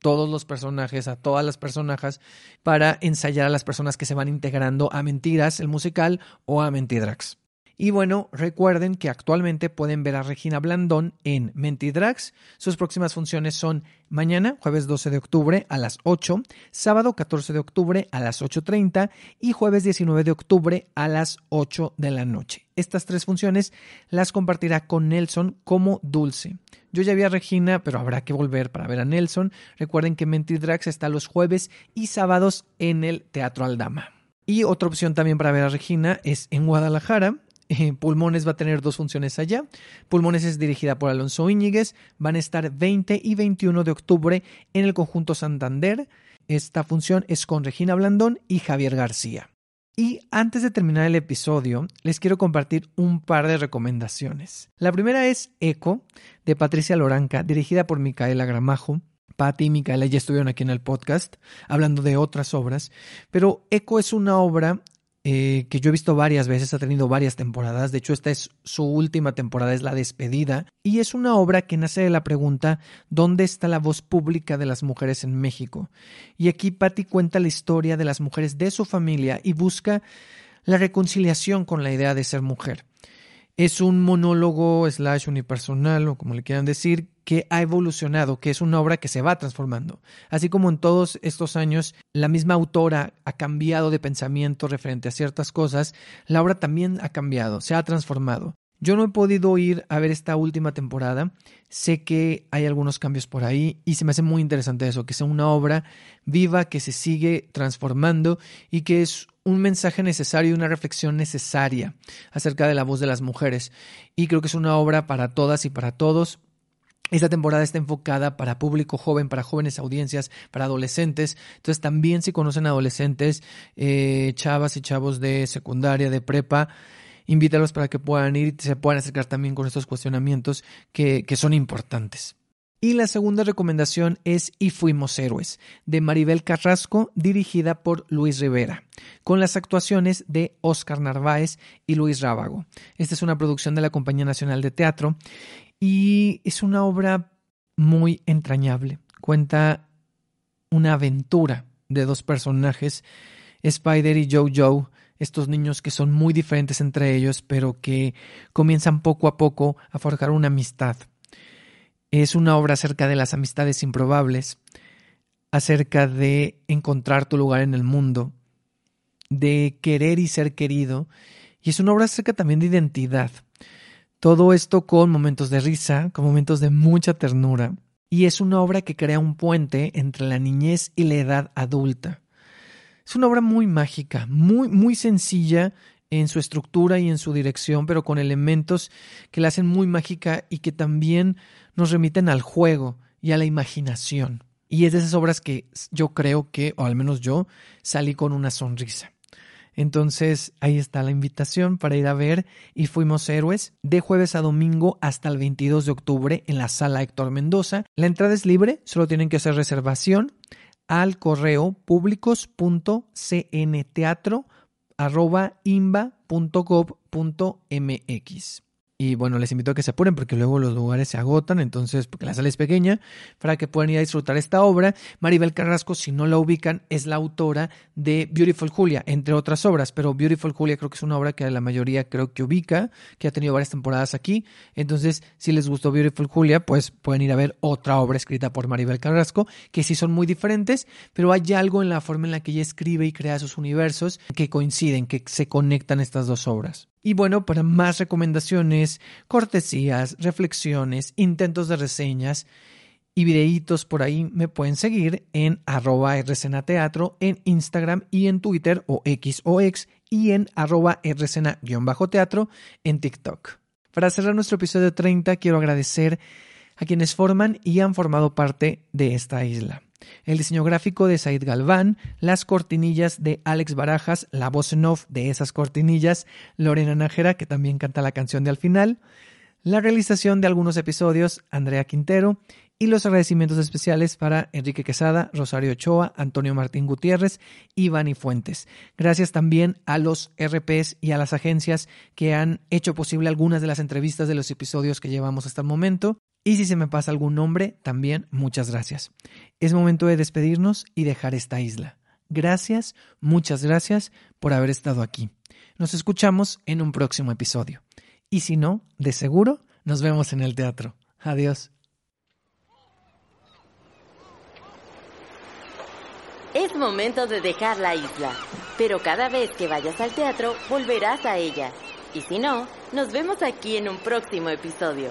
todos los personajes, a todas las personajes, para ensayar a las personas que se van integrando a Mentiras, el musical, o a Mentidrax. Y bueno, recuerden que actualmente pueden ver a Regina Blandón en Mentidrax. Sus próximas funciones son mañana, jueves 12 de octubre a las 8, sábado 14 de octubre a las 8.30 y jueves 19 de octubre a las 8 de la noche. Estas tres funciones las compartirá con Nelson como Dulce. Yo ya vi a Regina, pero habrá que volver para ver a Nelson. Recuerden que Mentidrax está los jueves y sábados en el Teatro Aldama. Y otra opción también para ver a Regina es en Guadalajara. Eh, Pulmones va a tener dos funciones allá. Pulmones es dirigida por Alonso Íñiguez. Van a estar 20 y 21 de octubre en el conjunto Santander. Esta función es con Regina Blandón y Javier García. Y antes de terminar el episodio, les quiero compartir un par de recomendaciones. La primera es Eco, de Patricia Loranca, dirigida por Micaela Gramajo. Patti y Micaela ya estuvieron aquí en el podcast hablando de otras obras, pero Eco es una obra eh, que yo he visto varias veces, ha tenido varias temporadas, de hecho esta es su última temporada, es la despedida, y es una obra que nace de la pregunta ¿dónde está la voz pública de las mujeres en México? Y aquí Patty cuenta la historia de las mujeres de su familia y busca la reconciliación con la idea de ser mujer. Es un monólogo slash unipersonal o como le quieran decir que ha evolucionado, que es una obra que se va transformando. Así como en todos estos años la misma autora ha cambiado de pensamiento referente a ciertas cosas, la obra también ha cambiado, se ha transformado. Yo no he podido ir a ver esta última temporada, sé que hay algunos cambios por ahí y se me hace muy interesante eso, que sea una obra viva, que se sigue transformando y que es un mensaje necesario y una reflexión necesaria acerca de la voz de las mujeres. Y creo que es una obra para todas y para todos. Esta temporada está enfocada para público joven, para jóvenes audiencias, para adolescentes. Entonces también si conocen adolescentes, eh, chavas y chavos de secundaria, de prepa, invítalos para que puedan ir y se puedan acercar también con estos cuestionamientos que, que son importantes. Y la segunda recomendación es Y Fuimos Héroes, de Maribel Carrasco, dirigida por Luis Rivera, con las actuaciones de Óscar Narváez y Luis Rábago. Esta es una producción de la Compañía Nacional de Teatro y es una obra muy entrañable. Cuenta una aventura de dos personajes, Spider y Joe Joe, estos niños que son muy diferentes entre ellos, pero que comienzan poco a poco a forjar una amistad. Es una obra acerca de las amistades improbables, acerca de encontrar tu lugar en el mundo, de querer y ser querido, y es una obra acerca también de identidad. Todo esto con momentos de risa, con momentos de mucha ternura, y es una obra que crea un puente entre la niñez y la edad adulta. Es una obra muy mágica, muy, muy sencilla en su estructura y en su dirección, pero con elementos que la hacen muy mágica y que también nos remiten al juego y a la imaginación. Y es de esas obras que yo creo que, o al menos yo, salí con una sonrisa. Entonces ahí está la invitación para ir a ver y fuimos héroes de jueves a domingo hasta el 22 de octubre en la sala Héctor Mendoza. La entrada es libre, solo tienen que hacer reservación al correo públicos.cnteatro.imba.gov.mx. Y bueno, les invito a que se apuren porque luego los lugares se agotan, entonces, porque la sala es pequeña, para que puedan ir a disfrutar esta obra. Maribel Carrasco, si no la ubican, es la autora de Beautiful Julia, entre otras obras, pero Beautiful Julia creo que es una obra que la mayoría creo que ubica, que ha tenido varias temporadas aquí. Entonces, si les gustó Beautiful Julia, pues pueden ir a ver otra obra escrita por Maribel Carrasco, que sí son muy diferentes, pero hay algo en la forma en la que ella escribe y crea sus universos que coinciden, que se conectan estas dos obras. Y bueno, para más recomendaciones, cortesías, reflexiones, intentos de reseñas y videitos por ahí, me pueden seguir en arroba rcenateatro en Instagram y en Twitter o X o X y en arroba rcena-teatro en TikTok. Para cerrar nuestro episodio 30, quiero agradecer a quienes forman y han formado parte de esta isla el diseño gráfico de Said Galván, las cortinillas de Alex Barajas, la voz en off de esas cortinillas, Lorena Nájera, que también canta la canción de al final, la realización de algunos episodios, Andrea Quintero, y los agradecimientos especiales para Enrique Quesada, Rosario Ochoa, Antonio Martín Gutiérrez y Vani Fuentes. Gracias también a los RPs y a las agencias que han hecho posible algunas de las entrevistas de los episodios que llevamos hasta el momento. Y si se me pasa algún nombre, también muchas gracias. Es momento de despedirnos y dejar esta isla. Gracias, muchas gracias por haber estado aquí. Nos escuchamos en un próximo episodio. Y si no, de seguro, nos vemos en el teatro. Adiós. Es momento de dejar la isla, pero cada vez que vayas al teatro volverás a ella. Y si no, nos vemos aquí en un próximo episodio.